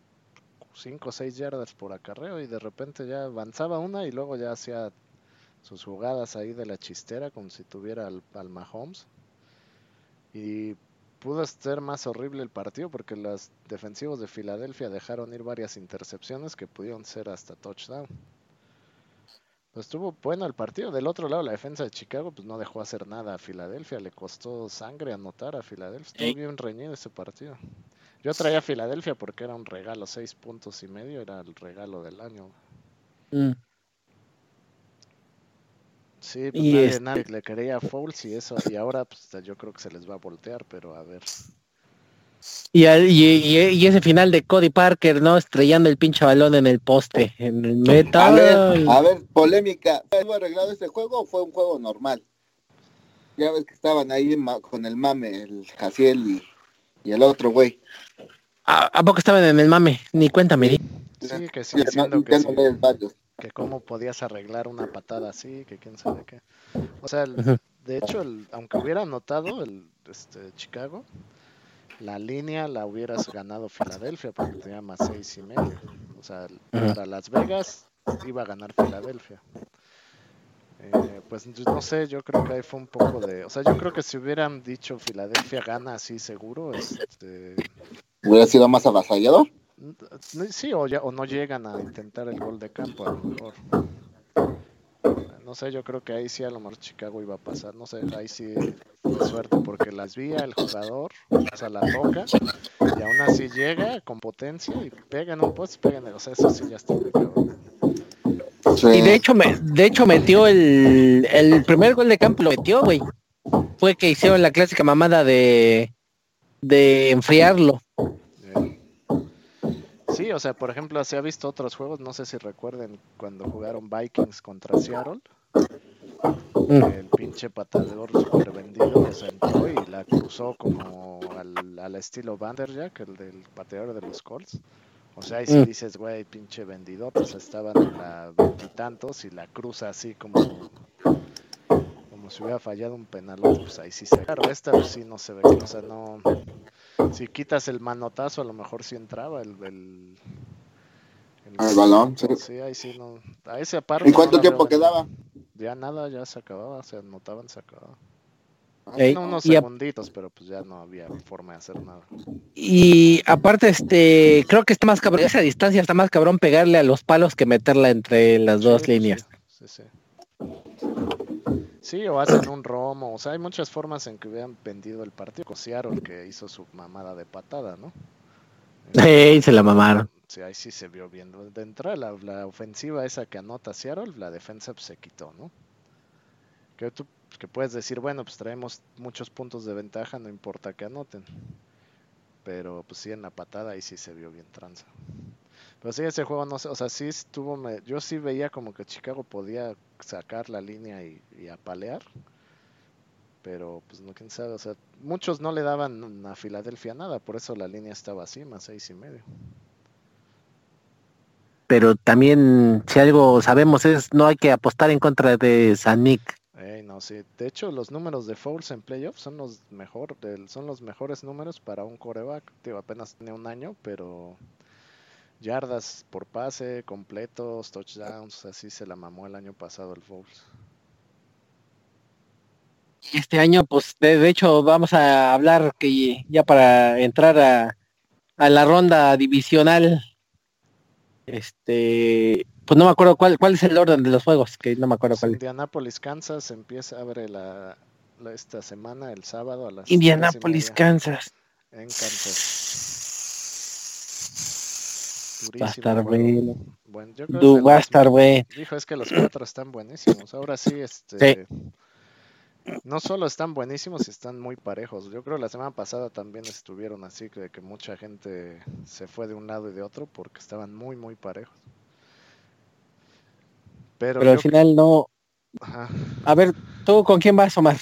5 o 6 yardas por acarreo y de repente ya avanzaba una y luego ya hacía sus jugadas ahí de la chistera como si tuviera al Mahomes. Y pudo ser más horrible el partido porque los defensivos de Filadelfia dejaron ir varias intercepciones que pudieron ser hasta touchdown. Pues estuvo bueno el partido. Del otro lado, la defensa de Chicago pues no dejó hacer nada a Filadelfia. Le costó sangre anotar a Filadelfia. Estuvo bien reñido ese partido. Yo traía a Filadelfia porque era un regalo, seis puntos y medio, era el regalo del año. Mm. Sí, pues y nadie, le quería Fouls y eso, y ahora pues yo creo que se les va a voltear, pero a ver. Y, y, ese final de Cody Parker, ¿no? Estrellando el pinche balón en el poste, en el meta. A ver, a ver, polémica. ¿Fue arreglado ese juego o fue un juego normal? Ya ves que estaban ahí con el mame, el Jaciel y, el otro güey. ¿A, poco estaban en el mame? Ni cuéntame. Sí, que sí, diciendo que, sí, que cómo podías arreglar una patada así, que quién sabe qué. O sea, de hecho, aunque hubiera anotado el este, Chicago, la línea la hubieras ganado Filadelfia porque tenía más seis y medio. O sea, para Las Vegas iba a ganar Filadelfia. Eh, pues no sé, yo creo que ahí fue un poco de... O sea, yo creo que si hubieran dicho Filadelfia gana así seguro, este... ¿Hubiera sido más avasallador? Sí, o, ya, o no llegan a intentar el gol de campo a lo mejor. No sé, yo creo que ahí sí a lo mejor Chicago iba a pasar. No sé, ahí sí de suerte porque las vía el jugador, o sea, la toca y aún así llega con potencia y pegan un post, pegan, o sea, eso sí ya está Y de hecho, me, de hecho metió el, el primer gol de campo, lo metió, güey. Fue que hicieron la clásica mamada de, de enfriarlo. Sí, o sea, por ejemplo, se ha visto otros juegos, no sé si recuerden cuando jugaron Vikings contra Seattle. El pinche patador super vendido se entró y la cruzó como al, estilo Vanderjack, el del pateador de los Colts. O sea, ahí si mm. dices, güey, pinche vendido, pues estaban en la veintitantos y la cruza así como como si hubiera fallado un penal, pues ahí sí se claro, esta pues sí no se ve, o sea, no si quitas el manotazo, a lo mejor sí entraba el, el, el, balón. Sí. sí. ahí sí no. A ese ¿En cuánto tiempo quedaba? Ya nada, ya se acababa, se anotaban, se acababa. unos segunditos, pero pues ya no había forma de hacer nada. Y aparte, este, creo que está más cabrón, esa distancia está más cabrón pegarle a los palos que meterla entre las dos líneas. Sí, sí. Sí, o hacen un romo, o sea, hay muchas formas en que hubieran vendido el partido. Cosiaron que hizo su mamada de patada, ¿no? Sí, se la mamaron. Sí, ahí sí se vio bien. De entrada, la, ofensiva esa que anota Seattle, la defensa pues, se quitó, ¿no? Que tú que puedes decir, bueno, pues traemos muchos puntos de ventaja, no importa que anoten. Pero pues sí, en la patada ahí sí se vio bien tranza. Pero sí, ese juego no sé, o sea, sí estuvo, yo sí veía como que Chicago podía sacar la línea y, y apalear. Pero, pues no, quién sabe, o sea, muchos no le daban a Filadelfia nada, por eso la línea estaba así, más seis y medio. Pero también, si algo sabemos es, no hay que apostar en contra de San Nick. no, sí. De hecho, los números de fouls en playoffs son los mejor, son los mejores números para un coreback. Digo, apenas tiene un año, pero yardas por pase, completos, touchdowns, así se la mamó el año pasado el Fouls. Este año, pues de, hecho vamos a hablar que ya para entrar a, a la ronda divisional, este, pues no me acuerdo cuál, cuál es el orden de los juegos, que no me acuerdo cuál. Indianapolis, Kansas empieza, abre la, esta semana, el sábado a las Indianapolis, Kansas. En Kansas. Va a estar bueno. va a estar bueno. Dijo es que los cuatro están buenísimos. Ahora sí, este. No solo están buenísimos, están muy parejos. Yo creo que la semana pasada también estuvieron así, que, que mucha gente se fue de un lado y de otro porque estaban muy, muy parejos. Pero, al final no. A ver, ¿tú con quién vas, Omar?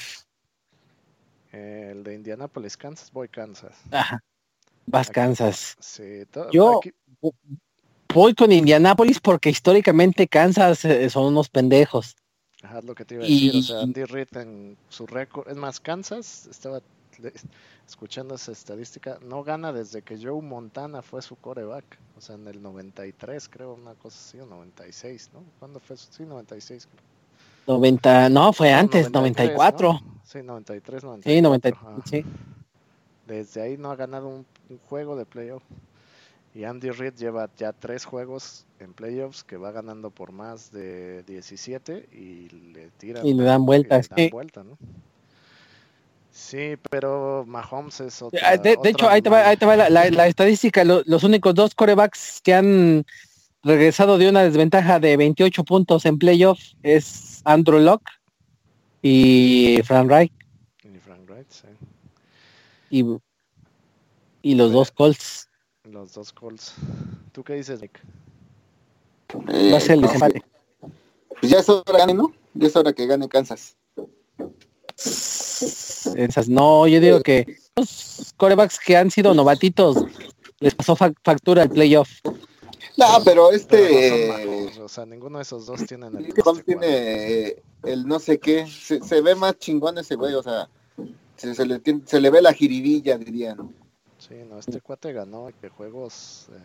el de Indianapolis, Kansas, voy Kansas. Ajá. Vas Kansas. Sí, Yo voy con Indianapolis porque históricamente Kansas eh, son unos pendejos. Ajá, lo que te iba a decir. O sea, Andy Reid en su récord. Es más, Kansas, estaba escuchando esa estadística, no gana desde que Joe Montana fue su coreback. O sea, en el 93, creo, una cosa así, o 96, ¿no? ¿Cuándo fue? Sí, 96, creo. 90, no, fue antes, 94. Sí, 93, 94. Sí, 93, sí. Desde ahí no ha ganado un, juego de playoff. Y Andy Reid lleva ya tres juegos en playoffs que va ganando por más de 17 y le tiran. Y le dan vueltas. Sí. Vuelta, ¿no? sí, pero Mahomes es otro. De, hecho, ahí te va, ahí te va la, estadística. los únicos dos corebacks que han regresado de una desventaja de 28 puntos en playoffs es Andrew Locke y Frank Wright. Y Frank Wright, sí. Y, los dos Colts. Los dos Colts. ¿Tú qué dices, Nick? Eh, Va a ser el desempate. Pues ya es hora, ¿no? Ya es hora que gane Kansas. Esas, no, yo digo que los corebacks que han sido novatitos les pasó factura el playoff. No, pero este. o sea, ninguno de esos dos tienen el. tiene el no sé qué. Se, se, ve más chingón ese güey, o sea se, le, se le ve la jiribilla, dirían. Sí, no, este cuate ganó que juegos. Eh,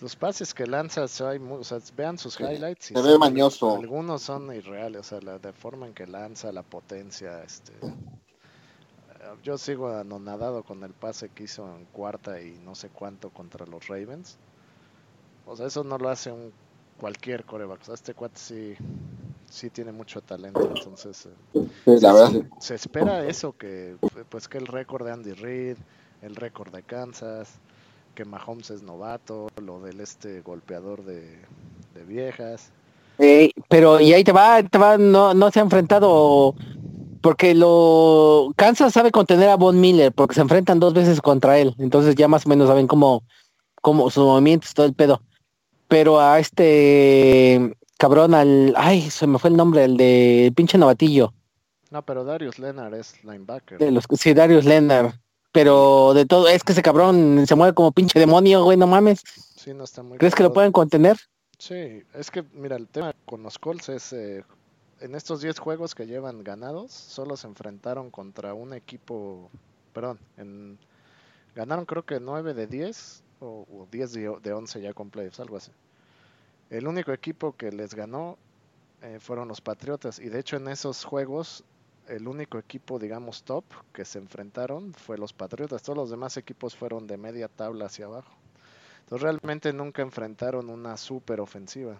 los pases que lanza, hay, o sea, vean sus highlights. se ve mañoso. Algunos son irreales, o sea, la de forma en que lanza, la potencia. este eh, Yo sigo anonadado con el pase que hizo en cuarta y no sé cuánto contra los Ravens. O sea, eso no lo hace un cualquier coreback. O sea, este cuate sí, sí tiene mucho talento. Entonces, eh, se, espera eso, que pues que el récord de Andy Reid, el récord de Kansas, que Mahomes es novato, lo del este golpeador de, viejas. pero y ahí te va, te va, no, no se ha enfrentado porque lo Kansas sabe contener a Von Miller porque se enfrentan dos veces contra él, entonces ya más o menos saben cómo, cómo sus movimientos, todo el pedo pero a este cabrón, al. Ay, se me fue el nombre, el de pinche novatillo. No, pero Darius Leonard es linebacker. De los, sí, Darius Leonard. Pero de todo, es que ese cabrón se mueve como pinche demonio, güey, no mames. Sí, no está muy ¿Crees que lo pueden contener? Sí, es que, mira, el tema con los Colts es. Eh, en estos 10 juegos que llevan ganados, solo se enfrentaron contra un equipo. Perdón, en, ganaron creo que 9 de 10 o, 10 de, 11 ya con playoffs, algo así. El único equipo que les ganó eh, fueron los Patriotas y de hecho en esos juegos el único equipo, digamos, top que se enfrentaron fue los Patriotas. Todos los demás equipos fueron de media tabla hacia abajo. Entonces realmente nunca enfrentaron una super ofensiva.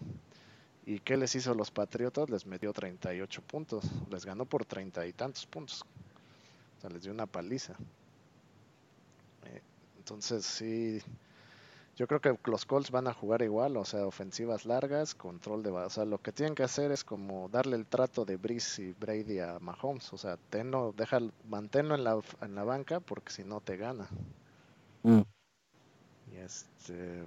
¿Y qué les hizo los Patriotas? Les metió 38 puntos. Les ganó por 30 y tantos puntos. O sea, les dio una paliza. Eh, entonces sí, yo creo que los Colts van a jugar igual, o sea, ofensivas largas, control de... O sea, lo que tienen que hacer es como darle el trato de Brice y Brady a Mahomes. O sea, tenlo, deja, manténlo en la, en la banca porque si no te gana. Mm. Y este...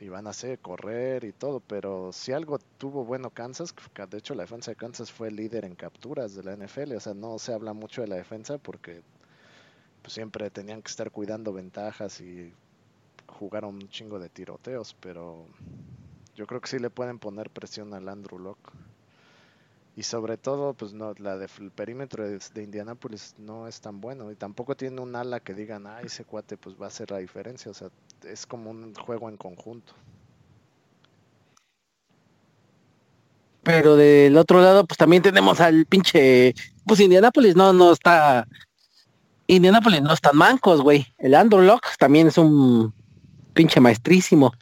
y van a hacer correr y todo, pero si algo tuvo bueno Kansas, de hecho la defensa de Kansas fue líder en capturas de la NFL, o sea, no se habla mucho de la defensa porque pues, siempre tenían que estar cuidando ventajas y jugaron un chingo de tiroteos, pero yo creo que sí le pueden poner presión al Andrew Locke. Y sobre todo, pues no, la del perímetro de, de, Indianapolis no es tan bueno. Y tampoco tiene un ala que digan, ah, ese cuate pues va a hacer la diferencia. O sea, es como un juego en conjunto. Pero del otro lado, pues también tenemos al pinche. Pues Indianapolis no, no está. Indianapolis no están mancos, güey. El Andrew Locke también es un pinche maestrísimo.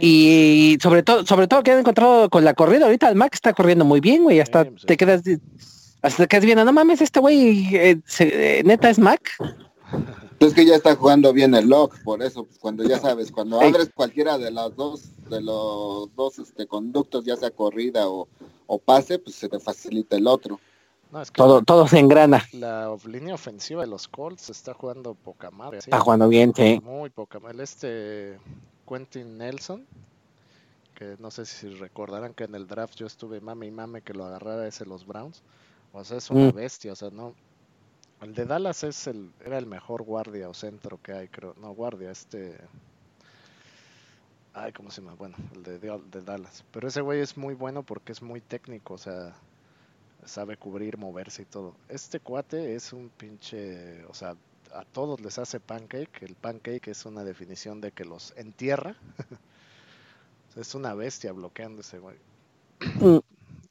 Y sobre todo, sobre todo que han encontrado con la corrida, ahorita el Mac está corriendo muy bien, güey, hasta pues te quedas hasta te quedas viendo, no mames, este güey eh, eh, neta es Mac. Es que ya está jugando bien el lock, por eso, pues, cuando ya sabes, cuando abres cualquiera de los dos, de los dos este, conductos, ya sea corrida o, pase, pues se te facilita el otro. Todo, todo se engrana. La línea ofensiva de los Colts está jugando poca madre. Está jugando bien, sí. Muy poca madre. Este Quentin Nelson, que no sé si recordarán que en el draft yo estuve mame y mame que lo agarrara ese los Browns. O sea, es una mm. bestia, o sea, no. El de Dallas es el, era el mejor guardia o centro que hay, creo. No, guardia, este. Ay, ¿cómo se llama? Bueno, el de, de Dallas. Pero ese güey es muy bueno porque es muy técnico, o sea, sabe cubrir, moverse y todo. Este cuate es un pinche, o sea, a todos les hace pancake. El pancake es una definición de que los entierra. es una bestia bloqueando ese güey. Mm.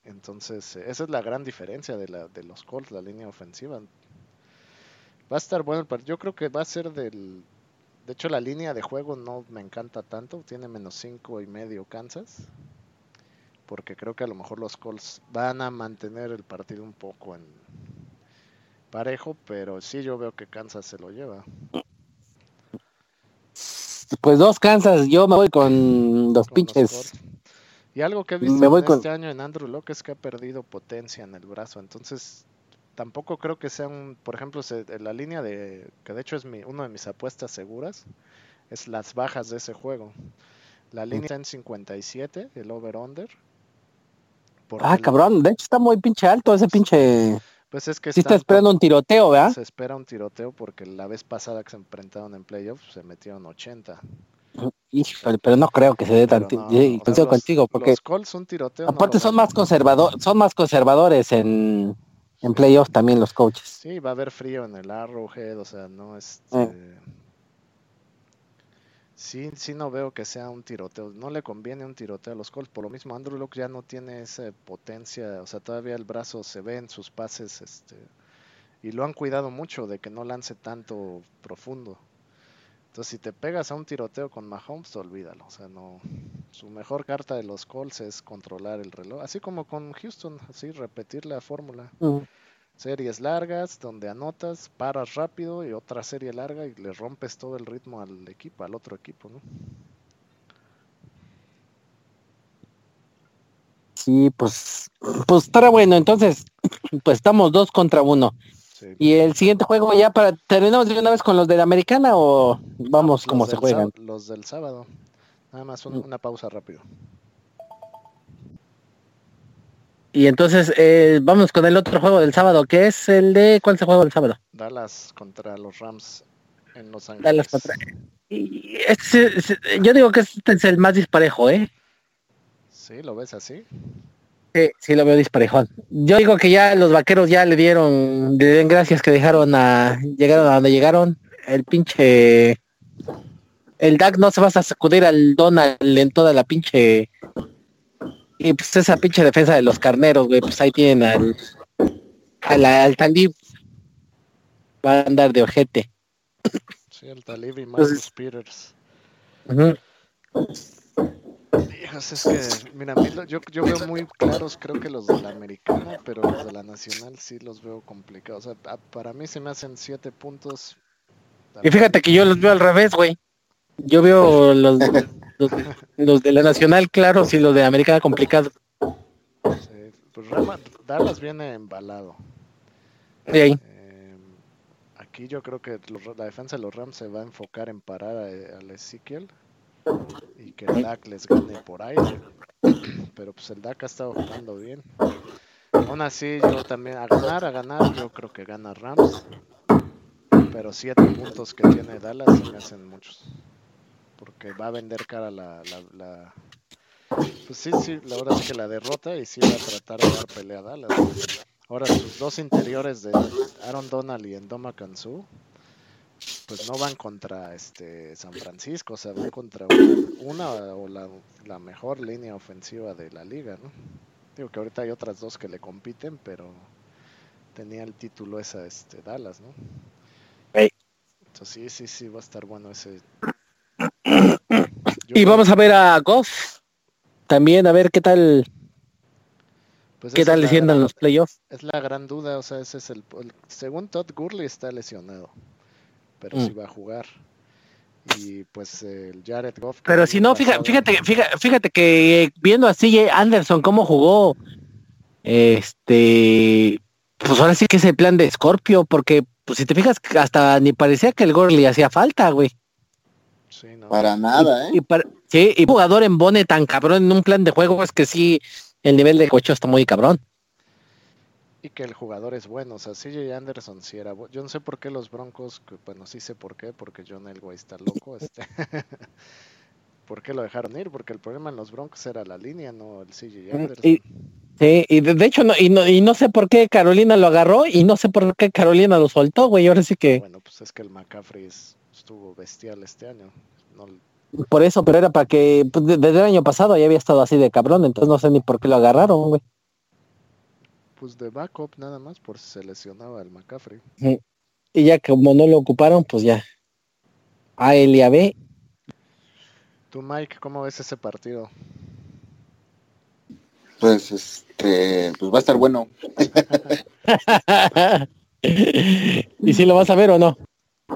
Entonces, esa es la gran diferencia de, la, de los Colts, la línea ofensiva. Va a estar bueno el Yo creo que va a ser del. De hecho, la línea de juego no me encanta tanto. Tiene menos cinco y medio Kansas. Porque creo que a lo mejor los Colts van a mantener el partido un poco en, parejo, pero sí yo veo que Kansas se lo lleva. Pues dos Kansas, yo me voy con los pinches. y algo que he visto este año en Andrew Locke es que ha perdido potencia en el brazo, entonces tampoco creo que sea un, por ejemplo, la línea de, que de hecho es mi, una de mis apuestas seguras, es las bajas de ese juego. La línea está en 57, el over-under. Ah, cabrón, de hecho está muy pinche alto ese pinche... Pues es que sí está esperando un tiroteo, ¿verdad? Se espera un tiroteo porque la vez pasada que se enfrentaron en playoffs se metieron 80. Híjole, pero no creo que se dé tanto. No, contigo porque los Colts un tiroteo aparte son más conservadores, son más conservadores en en playoffs también los coaches. Sí, va a haber frío en el Arrowhead, o sea, no es este, eh sí, sí no veo que sea un tiroteo. No le conviene un tiroteo a los Colts. Por lo mismo, Andrew Luck ya no tiene esa potencia. O sea, todavía el brazo se ve en sus pases. Este, y lo han cuidado mucho de que no lance tanto profundo. Entonces, si te pegas a un tiroteo con Mahomes, olvídalo. O sea, no. Su mejor carta de los Colts es controlar el reloj. Así como con Houston, así repetir la fórmula series largas donde anotas, paras rápido y otra serie larga y le rompes todo el ritmo al equipo, al otro equipo, ¿no? Sí, pues, pues estará bueno. Entonces, pues estamos dos contra uno. Y el siguiente juego ya para terminamos de una vez con los de la americana o vamos como se juegan. Los del sábado. Nada más una pausa rápido. Y entonces eh, vamos con el otro juego del sábado, que es el de... ¿Cuál se juega el sábado? Dallas contra los Rams en Los Ángeles. Dallas contra... Y este, yo digo que este es el más disparejo, ¿eh? Sí, ¿lo ves así? Sí, sí lo veo disparejón. Yo digo que ya los vaqueros ya le dieron, le den gracias que dejaron a, llegaron a donde llegaron. El pinche, el DAC no se va a sacudir al Donald en toda la pinche y pues esa pinche defensa de los carneros, güey, pues ahí tienen al, al, al talib. Va a andar de ojete. Sí, el talib y Marcus Peters. es que, mira, yo, yo veo muy claros, creo que los de la americana, pero los de la nacional sí los veo complicados. O sea, para mí se me hacen siete puntos. Y fíjate que yo los veo al revés, güey. Yo veo los, los, de la Nacional claros y los de América complicados. Sí, pues Dallas viene embalado. Eh, aquí yo creo que la defensa de los Rams se va a enfocar en parar al Ezequiel. y que el DAC les gane por aire. Pero pues el DAC ha estado jugando bien. Aún así, yo también a ganar, a ganar, yo creo que gana Rams. Pero siete puntos que tiene Dallas se me hacen muchos. Porque va a vender cara la, la, Pues sí, sí, la verdad es que la derrota y sí va a tratar de dar pelea a Dallas. Ahora sus dos interiores de Aaron Donald y Endoma Kansu pues no van contra este San Francisco, o sea, van contra una, o la, la, mejor línea ofensiva de la liga, ¿no? Digo que ahorita hay otras dos que le compiten, pero tenía el título esa este Dallas, ¿no? Entonces sí, sí, sí, va a estar bueno ese. Y vamos a ver a Goff también, a ver qué tal. Pues ¿Qué tal le los playoffs? Es la gran duda, o sea, ese es el, según Todd Gurley está lesionado, pero sí mm. va a jugar y pues el Jared Goff. Pero si no, fíjate, fíjate, fíjate, que viendo así Anderson cómo jugó, este, pues ahora sí que es el plan de Scorpio, porque pues si te fijas hasta ni parecía que el Gore le hacía falta, güey. Sí, no. Para nada, ¿eh? sí, y jugador en Bone tan cabrón en un plan de juego es que sí, el nivel de coche está muy cabrón y que el jugador es bueno. O sea, CJ Anderson sí era bueno. Yo no sé por qué los Broncos, bueno, sí sé por qué, porque John Elway está loco. Este. ¿Por qué lo dejaron ir? Porque el problema en los Broncos era la línea, no el CJ mm, Anderson. Y, sí, y de, hecho, no y, no, y no sé por qué Carolina lo agarró y no sé por qué Carolina lo soltó, güey. Ahora sí que. Bueno, pues es que el McCaffrey estuvo bestial este año. Por eso, pero era para que pues, desde el año pasado ya había estado así de cabrón, entonces no sé ni por qué lo agarraron, güey pues de backup nada más por si se lesionaba el McCaffrey. Y ya como no lo ocuparon, pues ya. A él y a B. Tú Mike, ¿cómo ves ese partido? Pues este, pues va a estar bueno. ¿Y si lo vas a ver o no?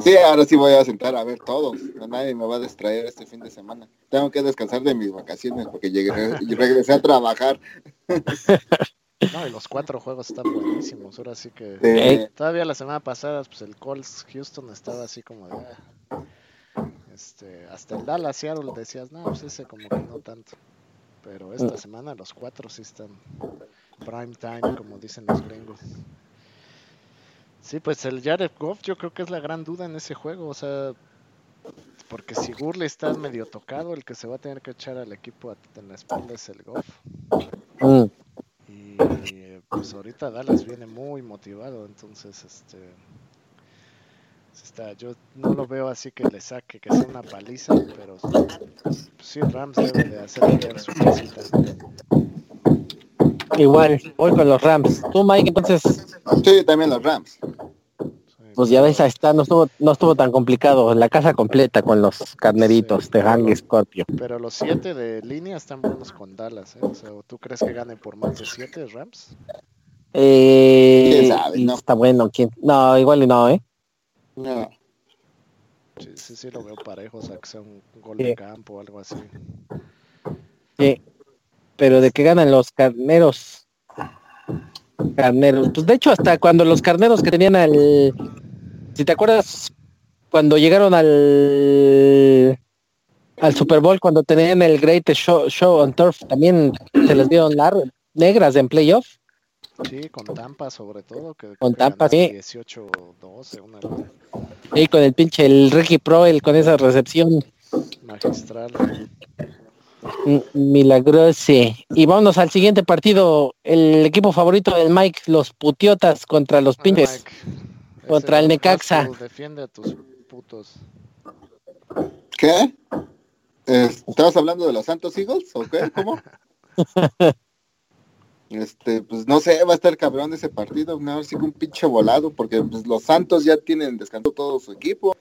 Sí, ahora sí voy a sentar a ver todo. Nadie me va a distraer este fin de semana. Tengo que descansar de mis vacaciones porque llegué, regresé a trabajar. No, y los cuatro juegos están buenísimos. Ahora sí que todavía la semana pasada, pues el Colts Houston estaba así como de. Ah, este, hasta el Dallas Seattle decías, no, pues ese como que no tanto. Pero esta mm. semana los cuatro sí están prime time, como dicen los gringos. Sí, pues el Jared Goff yo creo que es la gran duda en ese juego, o sea, porque si Gurley está medio tocado, el que se va a tener que echar al equipo en la espalda es el Goff. Mm. Y pues ahorita Dallas viene muy motivado, entonces este está, yo no lo veo así que le saque, que sea una paliza, pero sí Rams debe de hacer su casita. Igual, voy con los Rams. ¿Tú, Mike, entonces? Sí, también los Rams pues ya ves, ahí está, no estuvo, no estuvo tan complicado. La casa completa con los carneritos de Hang Scorpio. Pero los siete de línea están buenos con Dallas, ¿eh? O sea, ¿tú crees que gane por más de siete Rams? Eh, no? Está bueno, ¿quién? No, igual y no, ¿eh? No. Sí, sí, sí, lo veo parejo, o sea, que sea un gol de campo o algo así. Sí, pero de que ganan los carneros. Carneros. Pues de hecho, hasta cuando los carneros que tenían al si te acuerdas, cuando llegaron al al Super Bowl, cuando tenían el Great Show, show on Turf, también se les dieron largas, negras en playoff. Sí, con Tampa sobre todo. Que con Tampa, sí. 18-12, una Sí, con el pinche, el Ricky Pro, el, con esa recepción. Magistral. Milagroso. Y vámonos al siguiente partido. El equipo favorito del Mike, los Putiotas contra los pinches. Contra el Necaxa. Defiende a tus putos. ¿Qué? ¿Estabas hablando de los Santos Eagles o qué? ¿Cómo? este, pues no sé, va a estar cabrón ese partido, no, sigue un pinche volado, porque pues, los Santos ya tienen descansado todo su equipo.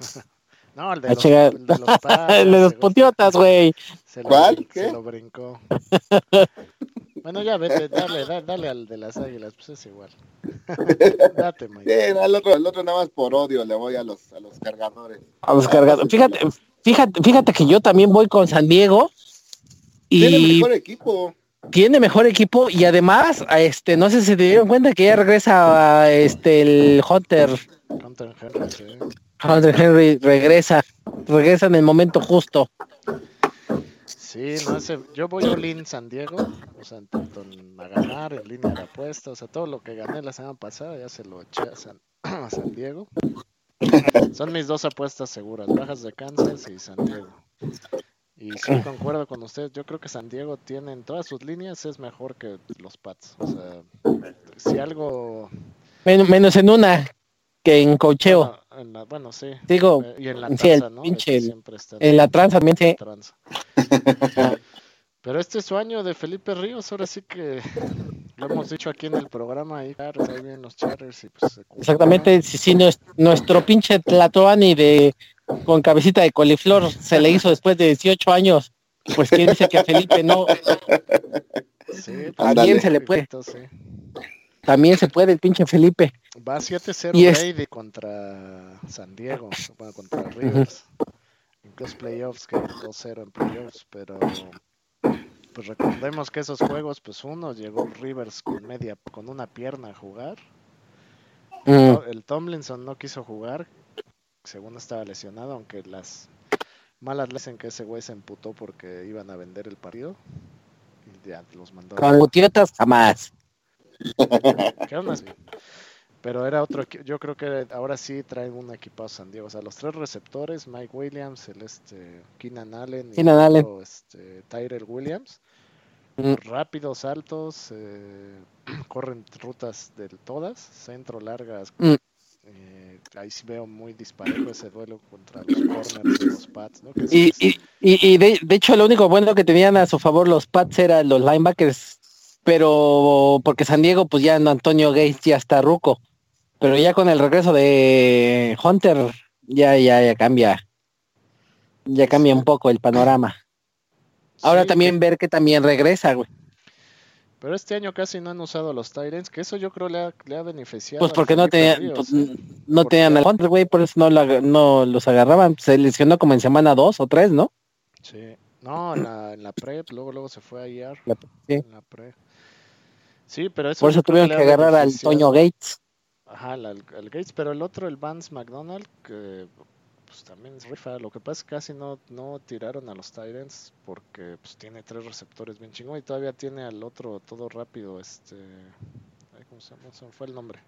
no, el de los, el de los, el de los putiotas, güey. ¿Cuál? ¿Qué? Se lo brincó. Bueno, ya vete, dale, dale, dale, al de las águilas, pues es igual. Date, Mike. Sí, el otro, el otro nada más por odio le voy a los, a los cargadores. A los cargadores. Fíjate, fíjate, fíjate que yo también voy con San Diego. Y tiene mejor equipo. Tiene mejor equipo y además, este, no sé si se dieron cuenta que ya regresa este el Hunter. Hunter Henry, Andre Henry regresa, regresa en el momento justo. Sí, no sé, yo voy a Olin San Diego, o sea, tanto a ganar en línea de apuestas, o sea, todo lo que gané la semana pasada ya se lo eché a San, a San Diego. Son mis dos apuestas seguras, bajas de Kansas y San Diego. Y sí, concuerdo con usted. Yo creo que San Diego tiene en todas sus líneas es mejor que los Pats. O sea, si algo. menos en una, que en cocheo. Bueno, sí. Digo, eh, y en la tranza, ¿no? en la tranza también sí. Pero este es su año de Felipe Ríos, ahora sí que lo hemos dicho aquí en el programa, ahí, ahí vienen los charters y pues... Exactamente, si, si nuestro pinche Tlatoani de con cabecita de coliflor se le hizo después de 18 años, pues quién dice que a Felipe no... Sí, también se le puede. También se puede el pinche Felipe. Va 7-0 Brady contra San Diego, bueno, contra Rivers. En los playoffs, que 2-0 en playoffs, pero pues recordemos que esos juegos, pues uno llegó Rivers con media, con una pierna a jugar. Mm. El Tomlinson no quiso jugar, según estaba lesionado, aunque las malas le dicen que ese güey se emputó porque iban a vender el partido. Y ya los mandó. Con jamás. Pero era otro, yo creo que ahora sí traen un equipo San Diego. O sea, los tres receptores, Mike Williams, el este, Keenan Allen y este, Tyrell Williams. Mm. Rápidos, altos, eh, corren rutas de todas, centro largas. Mm. Eh, ahí sí veo muy disparejo ese duelo contra los corners de los Pats. y, y, y, de, de, hecho, lo único bueno que tenían a su favor los Pats eran los linebackers pero porque San Diego, pues ya no, Antonio Gates ya está ruco. Pero ya con el regreso de Hunter, ya, ya, ya cambia. Ya cambia un poco el panorama. Ahora también ver que también regresa, güey. Pero este año casi no han usado los Tyrants, que eso yo creo le ha, le ha beneficiado. Pues porque no, tenían, pues, no tenían el Hunter, güey, por eso no, no los agarraban. Se lesionó como en semana dos o tres, ¿no? Sí. No, en la, en la prep, luego luego se fue a IR. sí. En la prep. Sí, pero eso. Por eso tuvieron que agarrar al Toño Gates. Ajá, al, Gates, pero el otro, el Vance McDonald, que pues también es rifa. Lo que pasa es que casi no, no tiraron a los Tyrants porque pues tiene tres receptores bien chingón y todavía tiene al otro todo rápido, este. ¿Cómo se llama? Se fue el nombre.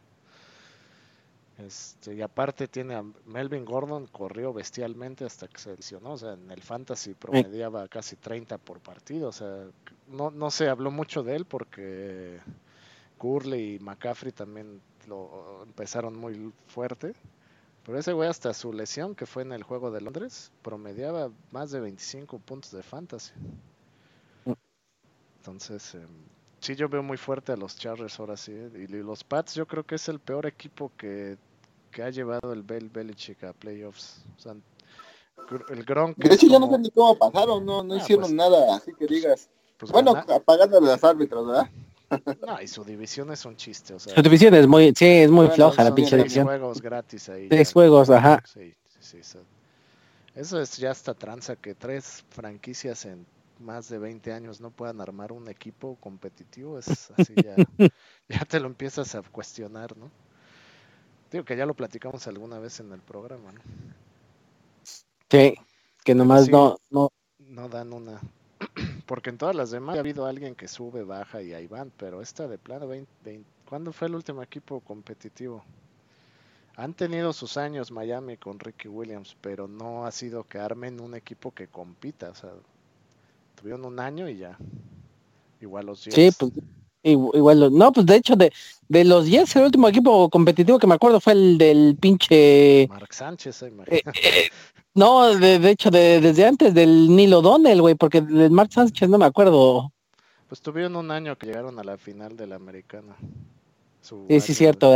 Este, y aparte tiene a Melvin Gordon, corrió bestialmente hasta que se lesionó, o sea, en el fantasy promediaba casi 30 por partido, o sea, no, no se habló mucho de él porque Curley y McCaffrey también lo empezaron muy fuerte, pero ese güey hasta su lesión, que fue en el juego de Londres, promediaba más de 25 puntos de fantasy. Entonces, em, sí, yo veo muy fuerte a los Chargers ahora sí. Y los Pats yo creo que es el peor equipo que que ha llevado el Bell Belichick a playoffs. O sea, el Gronk. De hecho, ya no sé ni cómo pasaron, no, no ah, hicieron pues, nada, así que digas. Pues bueno, apagando las árbitros, ¿verdad? No, y su división es un chiste. O sea, su división es muy, sí, es muy floja la pinche división. juegos gratis ahí. Tres juegos, ajá. Sí, sí, sí. Eso es ya hasta tranza que tres franquicias en más de 20 años no puedan armar un equipo competitivo. Es así ya, ya te lo empiezas a cuestionar, ¿no? Digo que ya lo platicamos alguna vez en el programa, ¿no? Sí, que nomás no, no. No dan una. Porque en todas las demás ha habido alguien que sube, baja y ahí van, pero esta de plano, 20, ¿cuándo fue el último equipo competitivo? Han tenido sus años Miami con Ricky Williams, pero no ha sido que armen un equipo que compita. O sea, tuvieron un año y ya. Igual los Jets. Sí, pues Igual, no, pues de hecho, de, de los 10, el último equipo competitivo que me acuerdo fue el del pinche. Mark Sánchez, eh, eh, no, de, hecho, de, desde antes del Nilo Donnell, güey, porque del Mark Sánchez no me acuerdo. Pues tuvieron un año que llegaron a la final de la americana. sí, sí, cierto,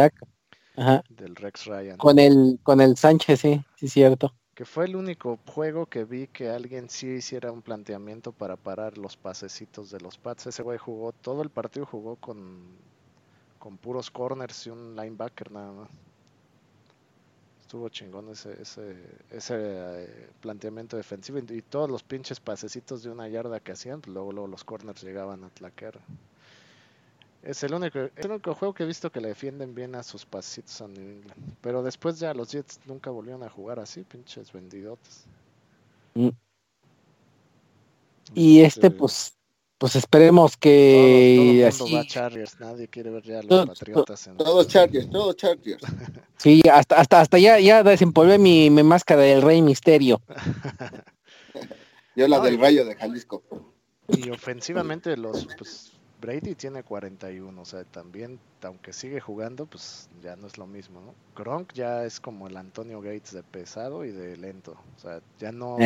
Ajá. Del Rex Ryan. Con el, con el Sánchez, sí, sí, cierto que fue el único juego que vi que alguien sí hiciera un planteamiento para parar los pasecitos de los Pats. Ese güey jugó, todo el partido jugó con, con puros corners y un linebacker nada más. Estuvo chingón ese, ese, ese eh, planteamiento defensivo y, todos los pinches pasecitos de una yarda que hacían, pues luego, luego los corners llegaban a tlaquear. Es el único, el único juego que he visto que le defienden bien a sus pasitos a New England. Pero después ya los Jets nunca volvieron a jugar así, pinches vendidotes. Mm. Y este, pues, pues esperemos que todo, todo así... Chargers, nadie quiere ver ya a los Patriotas. En... Todos Chargers, todos Chargers. Sí, hasta, hasta, hasta ya, ya desempolvé mi, mi máscara del Rey Misterio. Yo la del Rayo de Jalisco. Y ofensivamente los, pues, Brady tiene 41, o sea, también, aunque sigue jugando, pues ya no es lo mismo, ¿no? Gronk ya es como el Antonio Gates de pesado y de lento, o sea, ya no...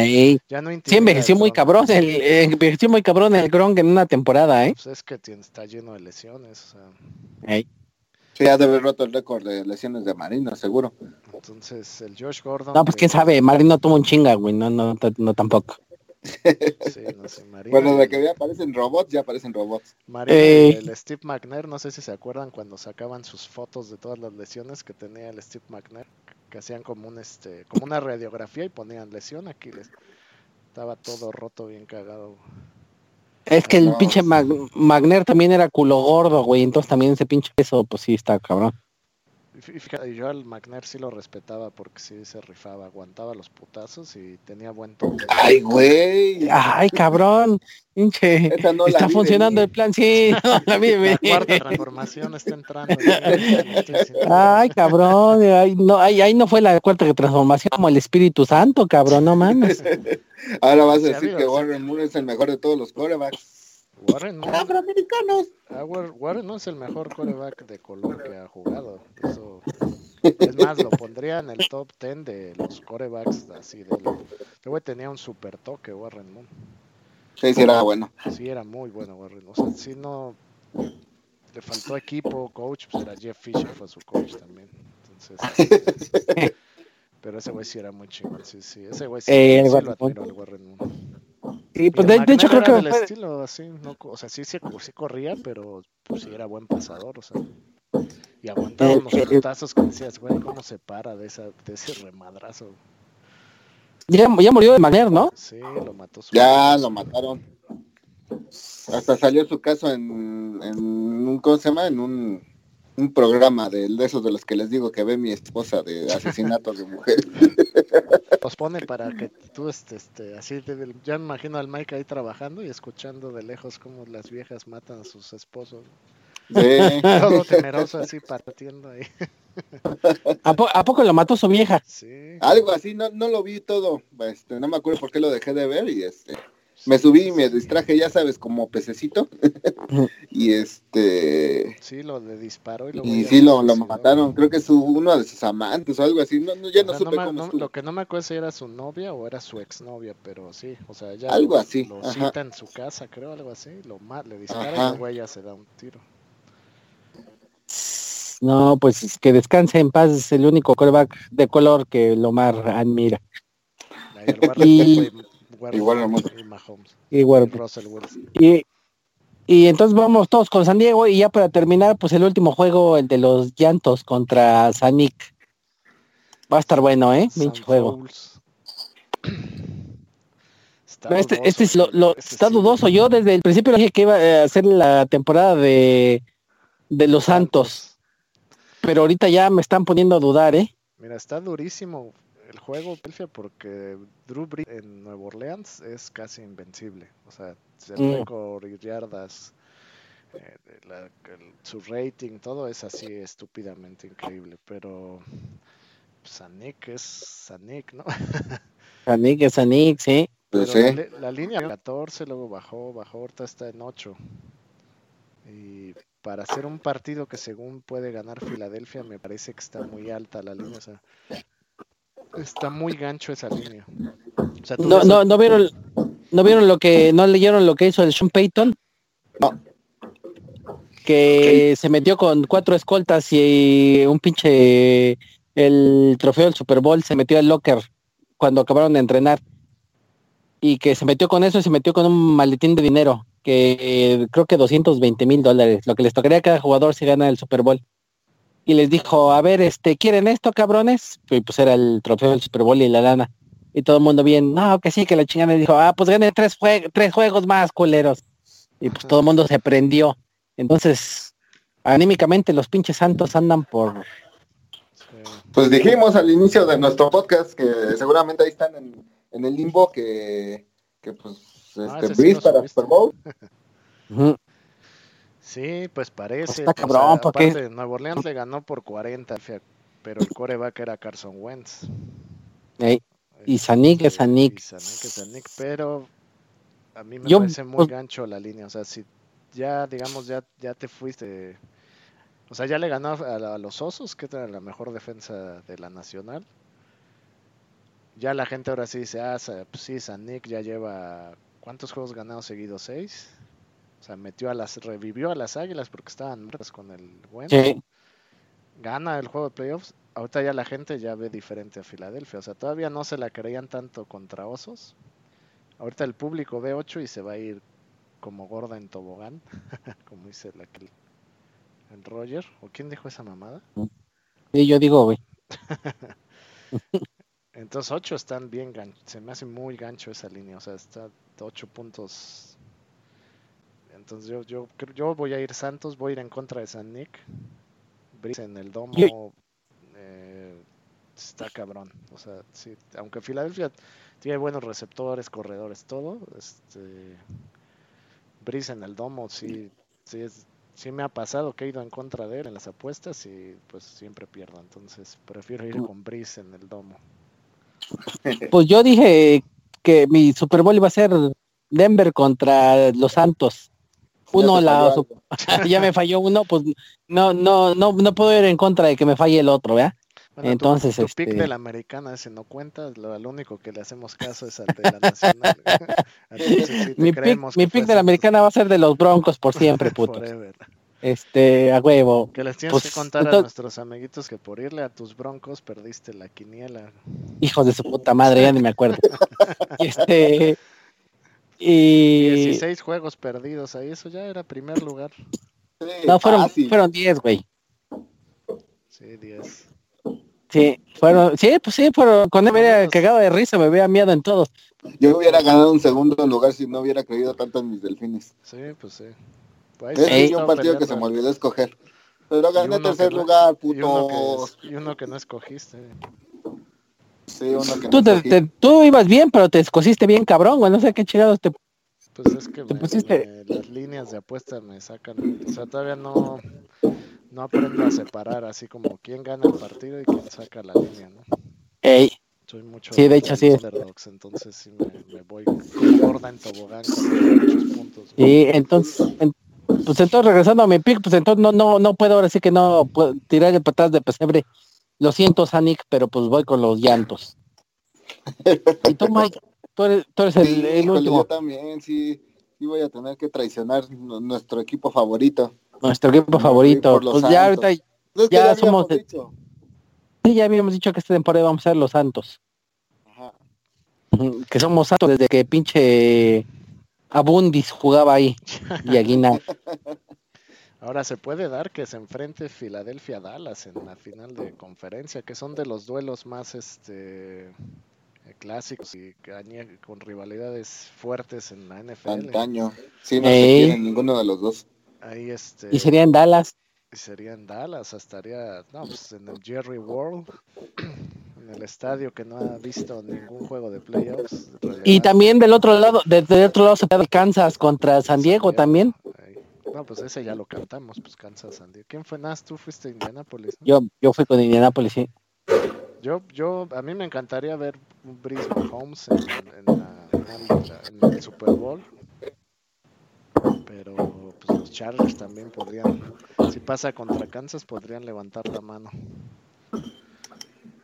Ya no sí, envejeció muy cabrón, el, eh, envejeció muy cabrón el Gronk en una temporada, ¿eh? Pues es que tiene, está lleno de lesiones, o sea... Sí, ha de haber roto el récord de lesiones de Marino, seguro. Entonces, el Josh Gordon... No, pues quién sabe, Marino tuvo un chinga, güey, no, no, no tampoco. Sí, no sé, bueno, de que ya aparecen robots, ya aparecen robots. el Steve McNair, no sé si se acuerdan cuando sacaban sus fotos de todas las lesiones que tenía el Steve McNair, que hacían como un este, como una radiografía y ponían lesión aquí les estaba todo roto, bien cagado. Es que el pinche McNair también era culo gordo, güey, entonces también ese pinche peso, pues sí está cabrón. Fíjate, yo al McNair sí lo respetaba porque sí se rifaba, aguantaba los putazos y tenía buen toque. Ay, güey. Ay, cabrón. Pinche. está funcionando el plan, sí. No, la, la cuarta transformación está entrando. Ay, cabrón. Ay, no, ahí, no fue la cuarta transformación como el Espíritu Santo, cabrón, no mames. Ahora vas a decir que Warren Moore es el mejor de todos los corebacks. Warren no, ah, Warren no es el mejor coreback de color que ha jugado. Eso, es más, lo pondría en el top 10 de los corebacks así de Este güey tenía un super toque, Warren Moon. Sí, sí era bueno. Sí, era muy bueno Warren. O sea, si no le faltó equipo, coach, pues era Jeff Fisher, fue su coach también. Entonces, pero ese güey sí era muy chingón, sí, sí. Ese güey sí, eh, sí lo admiro al Warren Moon. Sí, pues de, hecho creo que... Del estilo, así, no, o sea, sí, sí, sí, corría, pero pues sí era buen pasador, o sea. Y aguantaba unos eh, putazos que decías, güey, ¿cómo se para de, esa, de ese remadrazo? Ya, ya murió de manera, ¿no? Sí, lo mató. Su ya, lo mataron. Hasta salió su caso en, en un, ¿cómo se llama? En un un programa de, esos de los que les digo que ve mi esposa de asesinatos de mujeres. Los pone para que tú este, este así, ya me imagino al Mike ahí trabajando y escuchando de lejos cómo las viejas matan a sus esposos. Sí. Todo temeroso así partiendo ahí. ¿A, poco lo mató su vieja? Sí. Algo así, no, no lo vi todo, este, no me acuerdo por qué lo dejé de ver y este me subí y me distraje, ya sabes, como pececito. y este. Sí, lo le disparó y lo. Y sí, lo, lo mataron. Creo que es uno de sus amantes o algo así. No, no ya no, supe cómo Lo que no me acuerdo si era su novia o era su exnovia, pero sí, o sea, ya. Algo así. Lo cita en su casa, creo, algo así. Lo le dispara y el güey ya se da un tiro. No, pues que descanse en paz, es el único coreback de color que Lomar admira. y, Igual y Y, entonces vamos todos con San Diego y ya para terminar, pues el último juego, el de los llantos contra Sanic. Va a estar bueno, ¿eh? Pinche juego. este, este es lo, lo este está dudoso. Yo desde el principio dije que iba a hacer la temporada de, de los Santos. Pero ahorita ya me están poniendo a dudar, ¿eh? Mira, está durísimo el juego, porque Drew Brees en Nueva Orleans es casi invencible. O sea, el mm. récord y yardas, eh, su rating, todo es así estúpidamente increíble. Pero Sanik es Sanik, ¿no? Sanik es Sanik, sí. Pues la, línea 14, luego bajó, bajó, ahorita está en 8. Y para hacer un partido que según puede ganar Filadelfia, me parece que está muy alta la línea. O sea, Está muy gancho esa línea. no, no, no vieron, no vieron lo que, no leyeron lo que hizo el Sean Payton. No. Que se metió con cuatro escoltas y un pinche el trofeo del Super Bowl se metió al locker cuando acabaron de entrenar. Y que se metió con eso y se metió con un maletín de dinero, que creo que 220 mil dólares, lo que les tocaría a cada jugador si gana el Super Bowl y les dijo, a ver, este, ¿quieren esto, cabrones? Y pues era el trofeo del Super Bowl y la lana. Y todo el mundo bien, no, que sí, que la chingada dijo, ah, pues ganen tres, tres juegos más, culeros. Y pues todo el mundo se prendió. Entonces, anímicamente los pinches santos andan por... Pues dijimos al inicio de nuestro podcast que seguramente ahí están en, el limbo que, que pues ah, este, para Super Bowl. Sí, pues parece. Está cabrón, aparte, Nuevo Orleans le ganó por 40, pero el coreback era Carson Wentz. y Sanik es Sanik. Y Sanik pero a mí me parece muy pues gancho la línea. O sea, si ya, digamos, ya, ya te fuiste. O sea, ya le ganó a, los Osos, que era la mejor defensa de la Nacional. Ya la gente ahora sí dice, ah, pues sí, Sanik ya lleva. ¿Cuántos juegos ganados seguidos? ¿Seis? O sea, metió a las, revivió a las Águilas porque estaban muertas con el bueno. Gana el juego de playoffs. Ahorita ya la gente ya ve diferente a Filadelfia. O sea, todavía no se la creían tanto contra Osos. Ahorita el público ve 8 y se va a ir como gorda en tobogán, como dice la, el Roger. ¿O quién dijo esa mamada? Sí, yo digo, güey. Entonces 8 están bien gancho. Se me hace muy gancho esa línea. O sea, está 8 puntos entonces yo, yo, yo voy a ir Santos, voy a ir en contra de San Nick. Brice en el domo eh, está cabrón. O sea, sí, aunque Filadelfia tiene buenos receptores, corredores, todo, este Brice en el domo sí, sí es, sí me ha pasado que he ido en contra de él en las apuestas y pues siempre pierdo. Entonces prefiero ir con Brice en el domo. Pues yo dije que mi Super Bowl iba a ser Denver contra los Santos uno la ya me falló uno, pues no, no, no, no puedo ir en contra de que me falle el otro, ¿vea? Entonces, tu, pick este de la americana ese no cuenta, lo, único que le hacemos caso es al de la nacional. mi pick, de la americana va a ser de los broncos por siempre, puto. Este, a huevo. Que les tienes que pues, contar a nuestros amiguitos que por irle a tus broncos perdiste la quiniela. Hijos de su puta madre, ya ni me acuerdo. este, y... 16 juegos perdidos ahí, eso ya era primer lugar. no, fueron, fueron 10, güey. Sí, 10. Sí, fueron, sí, pues sí, pero con él me hubiera cagado de risa, me hubiera miado en todos. Yo hubiera ganado un segundo lugar si no hubiera creído tanto en mis delfines. Sí, pues sí. Pues es un partido que se me olvidó escoger. Pero gané tercer lugar, puto. Y, uno que no escogiste. Tú, tú ibas bien, pero te escogiste bien cabrón, güey. No sé qué chingados te. Pues es que las líneas de apuesta me sacan. O sea, todavía no, no aprendo a separar así como quién gana el partido y quién saca la línea, ¿no? Ey. Soy mucho sí, de hecho sí. entonces sí me, voy gorda en tobogán con muchos puntos. Y entonces, pues entonces regresando a mi pick, pues entonces no, no, no puedo ahora sí que no puedo tirar el patas de pesebre lo siento, Sanic, pero pues voy con los llantos. y tú, Mike, tú eres, el, último. Yo también, sí, sí voy a tener que traicionar nuestro equipo favorito. Nuestro equipo favorito. Pues ya ahorita ya, somos... Sí, ya habíamos dicho que esta temporada vamos a ser los santos. Ajá. Que somos santos desde que pinche Abundis jugaba ahí. Y Aguina. Ahora se puede dar que se enfrente Filadelfia Dallas en la final de conferencia, que son de los duelos más este clásicos y con rivalidades fuertes en la NFL. Antaño. Sí, no se ninguno de los dos. Ahí este Y sería en Dallas. Sería en Dallas, estaría no, pues en el Jerry World, en el estadio que no ha visto ningún juego de playoffs. Y también del otro lado, desde el otro lado se puede Kansas contra San Diego también. No, pues ese ya lo cantamos, pues Kansas Sandy. ¿Quién fue Nas? ¿Tú fuiste a Indianapolis? Yo, yo fui con Indianapolis, sí. Yo, yo, a mí me encantaría ver un Breeze Holmes en, en, el Super Bowl. Pero pues los Chargers también podrían, si pasa contra Kansas, podrían levantar la mano.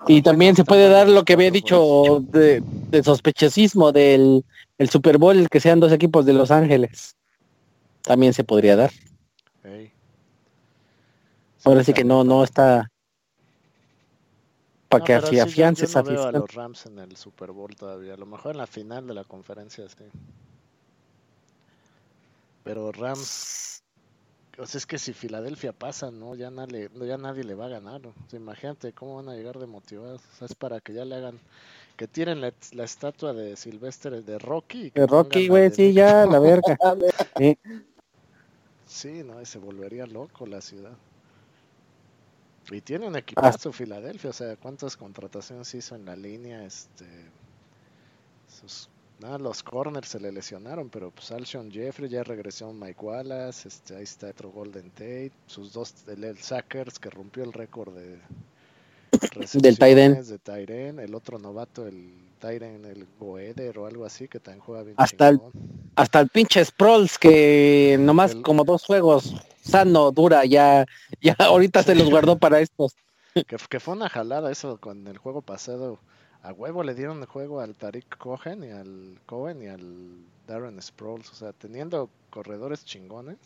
Y también se puede dar lo que había dicho de, de sospechosismo del el Super Bowl, que sean dos equipos de Los Ángeles también se podría dar. Ahora sí que no, no está para que así afiance esa a los Rams en el Super Bowl todavía. A lo mejor en la final de la conferencia sí. Pero Rams, o sea, es que si Filadelfia pasa, no, ya nadie, ya nadie le va a ganar. imagínate cómo van a llegar de motivados. O sea, es para que ya le hagan, que tienen la, estatua de Silvestre de Rocky. de Rocky, güey, sí, ya, la verga. Sí, no, se volvería loco la ciudad. Y tiene un equipazo Filadelfia, o sea, ¿cuántas contrataciones hizo en la línea? Este, sus, nada, los corners se le lesionaron, pero pues Alshon Jeffrey ya regresó Mike Wallace, este, ahí está otro Golden Tate, sus dos, el, Sackers que rompió el récord de del Tyren. de Tyren, el otro novato, el Tyren, el Goeder o algo así, que también juega bien. Hasta el, hasta el pinche Sproles, que nomás como dos juegos sano, dura, ya, ya ahorita se los guardó para estos. Que, fue una jalada eso con el juego pasado. A huevo le dieron el juego al Tariq Cohen y al Cohen y al Darren Sproles. O sea, teniendo corredores chingones.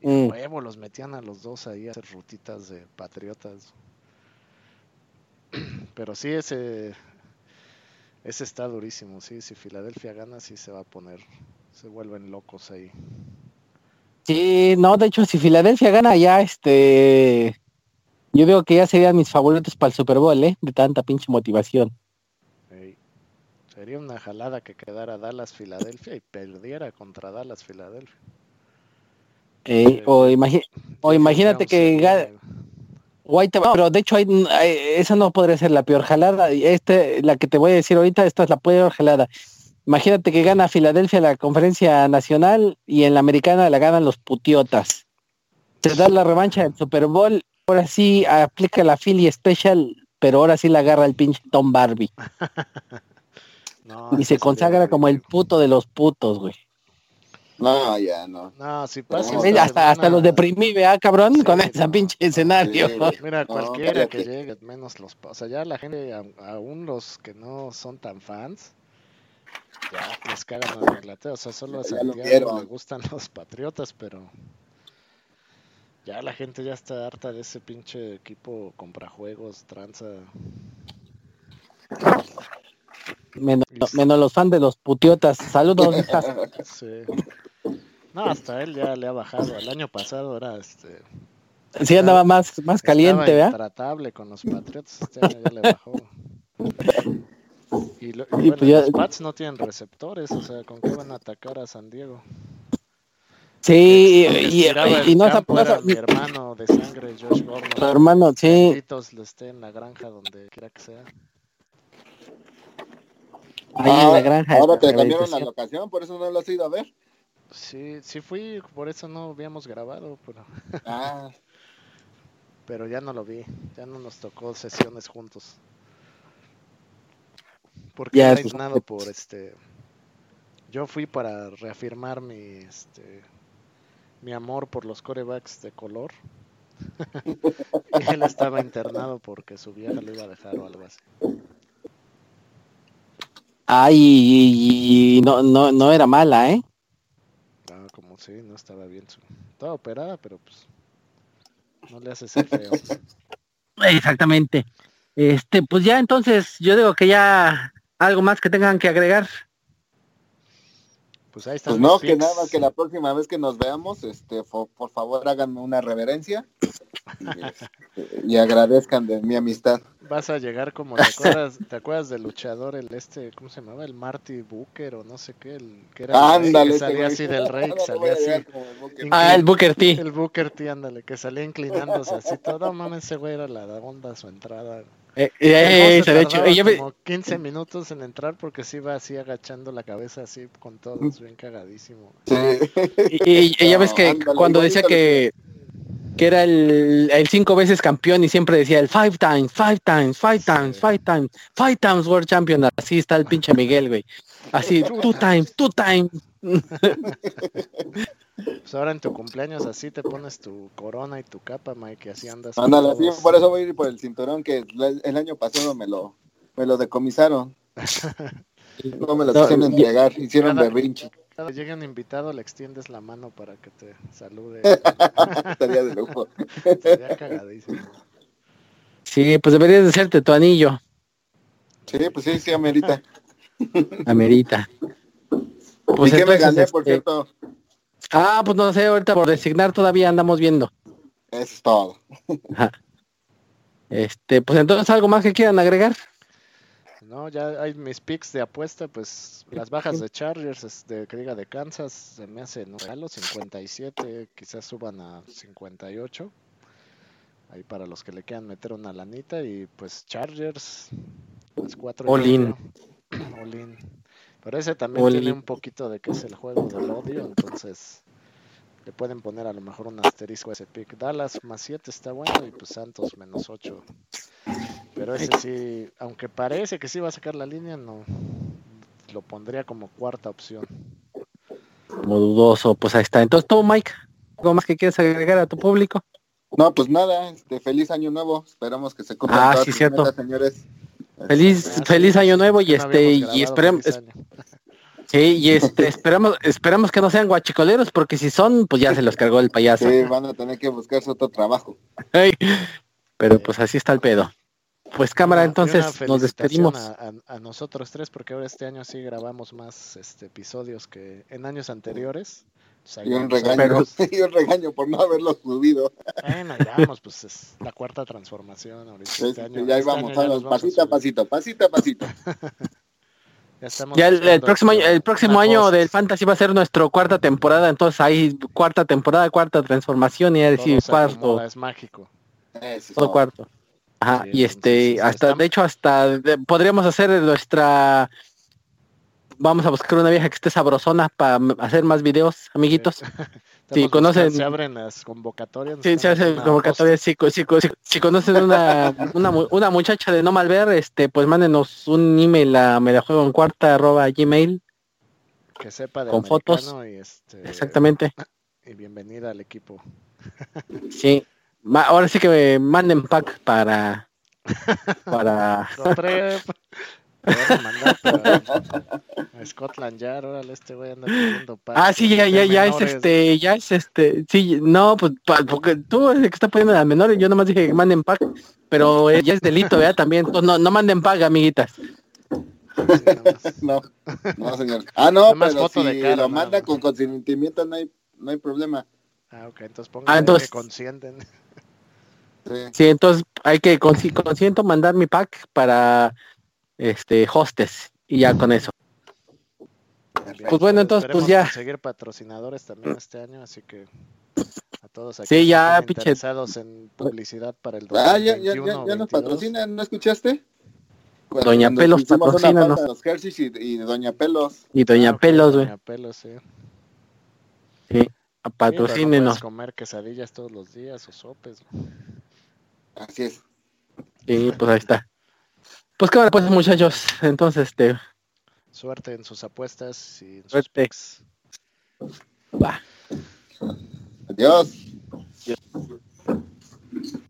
Y mm. huevo los metían a los dos ahí a hacer rutitas de patriotas. Pero sí, ese, ese está durísimo. Sí, si Filadelfia gana, sí se va a poner. Se vuelven locos ahí. Sí, no, de hecho, si Filadelfia gana ya, este, yo veo que ya serían mis favoritos para el Super Bowl, ¿eh? De tanta pinche motivación. Sería una jalada que quedara Dallas Filadelfia y perdiera contra Dallas Filadelfia. o, o imagínate que White, pero de hecho esa no podría ser la peor jalada. Este, la que te voy a decir ahorita, esta es la peor jalada. Imagínate que gana Filadelfia la conferencia nacional y en la americana la ganan los putiotas. Se da la revancha del Super Bowl, ahora sí aplica la Philly Special, pero ahora sí la agarra el pinche Tom Barbie. y se consagra como el puto de los putos, güey. No, ya no. No, si pasa. hasta, hasta los deprimí, vea, cabrón, con ese pinche escenario. Mira, cualquiera que llegue, menos los. O sea, ya la gente, aún los que no son tan fans, ya les cagan a Inglaterra. O sea, solo a Santiago le gustan los patriotas, pero ya la gente ya está harta de ese pinche equipo compra juegos, tranza. Menos, los fans de los putiotas. Saludos, Sí. No, hasta él ya le ha bajado. El año pasado era este. Sí, andaba más, más caliente, ¿verdad? Tratable con los Patriots. Este año ya le bajó. Y, lo, pues los Pats no tienen receptores, o sea, ¿con qué van a atacar a San Diego? Sí, y, y, no se mi hermano de sangre, Josh Gordon. Tu hermano, sí. le esté en la granja donde quiera que sea. Ahí en la ah, granja. Ahora te cambiaron la locación, por eso no lo has ido a ver. Sí, sí fui, por eso no habíamos grabado, pero... Ah. pero ya no lo vi, ya no nos tocó sesiones juntos. Porque ya he por este. Yo fui para reafirmar mi este mi amor por los corebacks de color. y él estaba internado porque su vieja lo iba a dejar o algo así. Ay, y, no, no, no era mala, ¿eh? No, como sí, no estaba bien. Estaba operada, pero pues no le hace ser feo. Exactamente. Este, pues ya entonces, yo digo que ya ¿Algo más que tengan que agregar? Pues ahí está. Pues no, que nada, que la próxima vez que nos veamos, este, por favor háganme una reverencia y, agradezcan de mi amistad. Vas a llegar como, ¿te acuerdas, ¿te acuerdas del luchador, el este, ¿cómo se llamaba? El Marty Booker o no sé qué, el que era ándale, que salía así del rey, salía así. Ah, el Booker T. El Booker T, ándale, que salía inclinándose así todo, mames, ese güey era la onda su entrada. Eh, eh, eh hecho, como 15 minutos en entrar porque se iba así agachando la cabeza así con todos, bien cagadísimo. Y, ella ves que cuando decía que que era el, el, cinco veces campeón y siempre decía el five times, five times, five times, five times, five times world champion. Así está el pinche Miguel, güey. Así, two times, two times. Pues ahora en tu cumpleaños así te pones tu corona y tu capa, Mike, y así andas. Ándale, así, por eso voy a ir por el cinturón que el año pasado me lo, me lo decomisaron. no me lo quisieron entregar, hicieron berrinche. Cuando llega un invitado, le extiendes la mano para que te salude. Estaría de lujo. Estaría cagadísimo. Sí, pues deberías de hacerte tu anillo. Sí, pues sí, sí, amerita. Amerita. Pues ¿Y qué me gané, por este, cierto? Ah, pues no sé, ahorita por designar todavía andamos viendo. Eso es todo. Este, pues entonces algo más que quieran agregar. No, ya hay mis picks de apuesta, pues las bajas de Chargers, de que diga de Kansas, se me hacen un regalo, 57, quizás suban a 58. Ahí para los que le quieran meter una lanita y pues Chargers, pues 4 All in. All in. Pero ese también tiene un poquito de que es el juego del odio, entonces le pueden poner a lo mejor un asterisco a ese pick. Dallas más 7 está bueno y pues Santos menos 8. Pero ese sí, aunque parece que sí va a sacar la línea, no lo pondría como cuarta opción. Como dudoso, pues ahí está. Entonces tú, Mike, ¿algo más que quieres agregar a tu público? No, pues nada, este feliz año nuevo. Esperamos que se cumplan ah, sí, cierto. señores. Feliz, feliz año nuevo y este y esperemos Sí, y este esperamos esperamos que no sean guachicoleros porque si son, pues ya se los cargó el payaso. Sí, van a tener que buscarse otro trabajo. pero pues así está el pedo. Pues cámara, entonces nos despedimos. A, nosotros tres, porque ahora este año sí grabamos más este, episodios que en años anteriores. y, un regaño, y un regaño por no haberlo subido. Bueno, ya vamos, pues es la cuarta transformación ahorita. Este año, ya íbamos, este pasito a pasito, pasito a pasito. ya el, próximo año, el próximo año del Fantasy va a ser nuestra cuarta temporada, entonces hay cuarta temporada, cuarta transformación y a decir cuarto. Es mágico. Todo cuarto. Ajá, y este, hasta, de hecho, hasta podríamos hacer nuestra vamos a buscar una vieja que esté sabrosona para hacer más videos, amiguitos. Si conocen... Se abren las convocatorias. Sí, se hacen convocatorias. Si, si, conocen una, una, una, muchacha de no malver, este, pues mándenos un email a me la juego en cuarta arroba gmail. Que sepa de Con fotos. Y este, Exactamente. Y bienvenida al equipo. Sí. ahora sí que me manden pack para... para... a Scotland Yard, órale, este güey anda pidiendo Ah, sí, ya, ya, ya es este, ya es este, sí, no, pues porque tú eres el que está poniendo las menores, yo nomás dije que manden pack, pero ya es delito, ¿verdad? También, pues no, no manden pack, amiguitas. no, no, señor. Ah, no, pero si lo manda con consentimiento no hay, no hay problema. Ah, ok, entonces pongan ah, que consienten. Sí. entonces hay que consiento mandar mi pack para este hostes y ya con eso. Pues bueno, entonces pues ya. Seguir patrocinadores también este año, así que a todos aquí sí, ya, interesados en publicidad para el 2021, Ah, ya, ya, ya, ya nos patrocinan, ¿no escuchaste? Doña Pelos patrocina Los y, Doña Pelos. Y Doña ah, Pelos, güey. Doña Pelos, sí. Sí, patrocínenos. Sí, comer quesadillas todos los días o sopes. Así es. Sí, pues ahí está. Pues qué pues muchachos, entonces este suerte en sus apuestas y en sus picks. Va. Adiós. Adiós.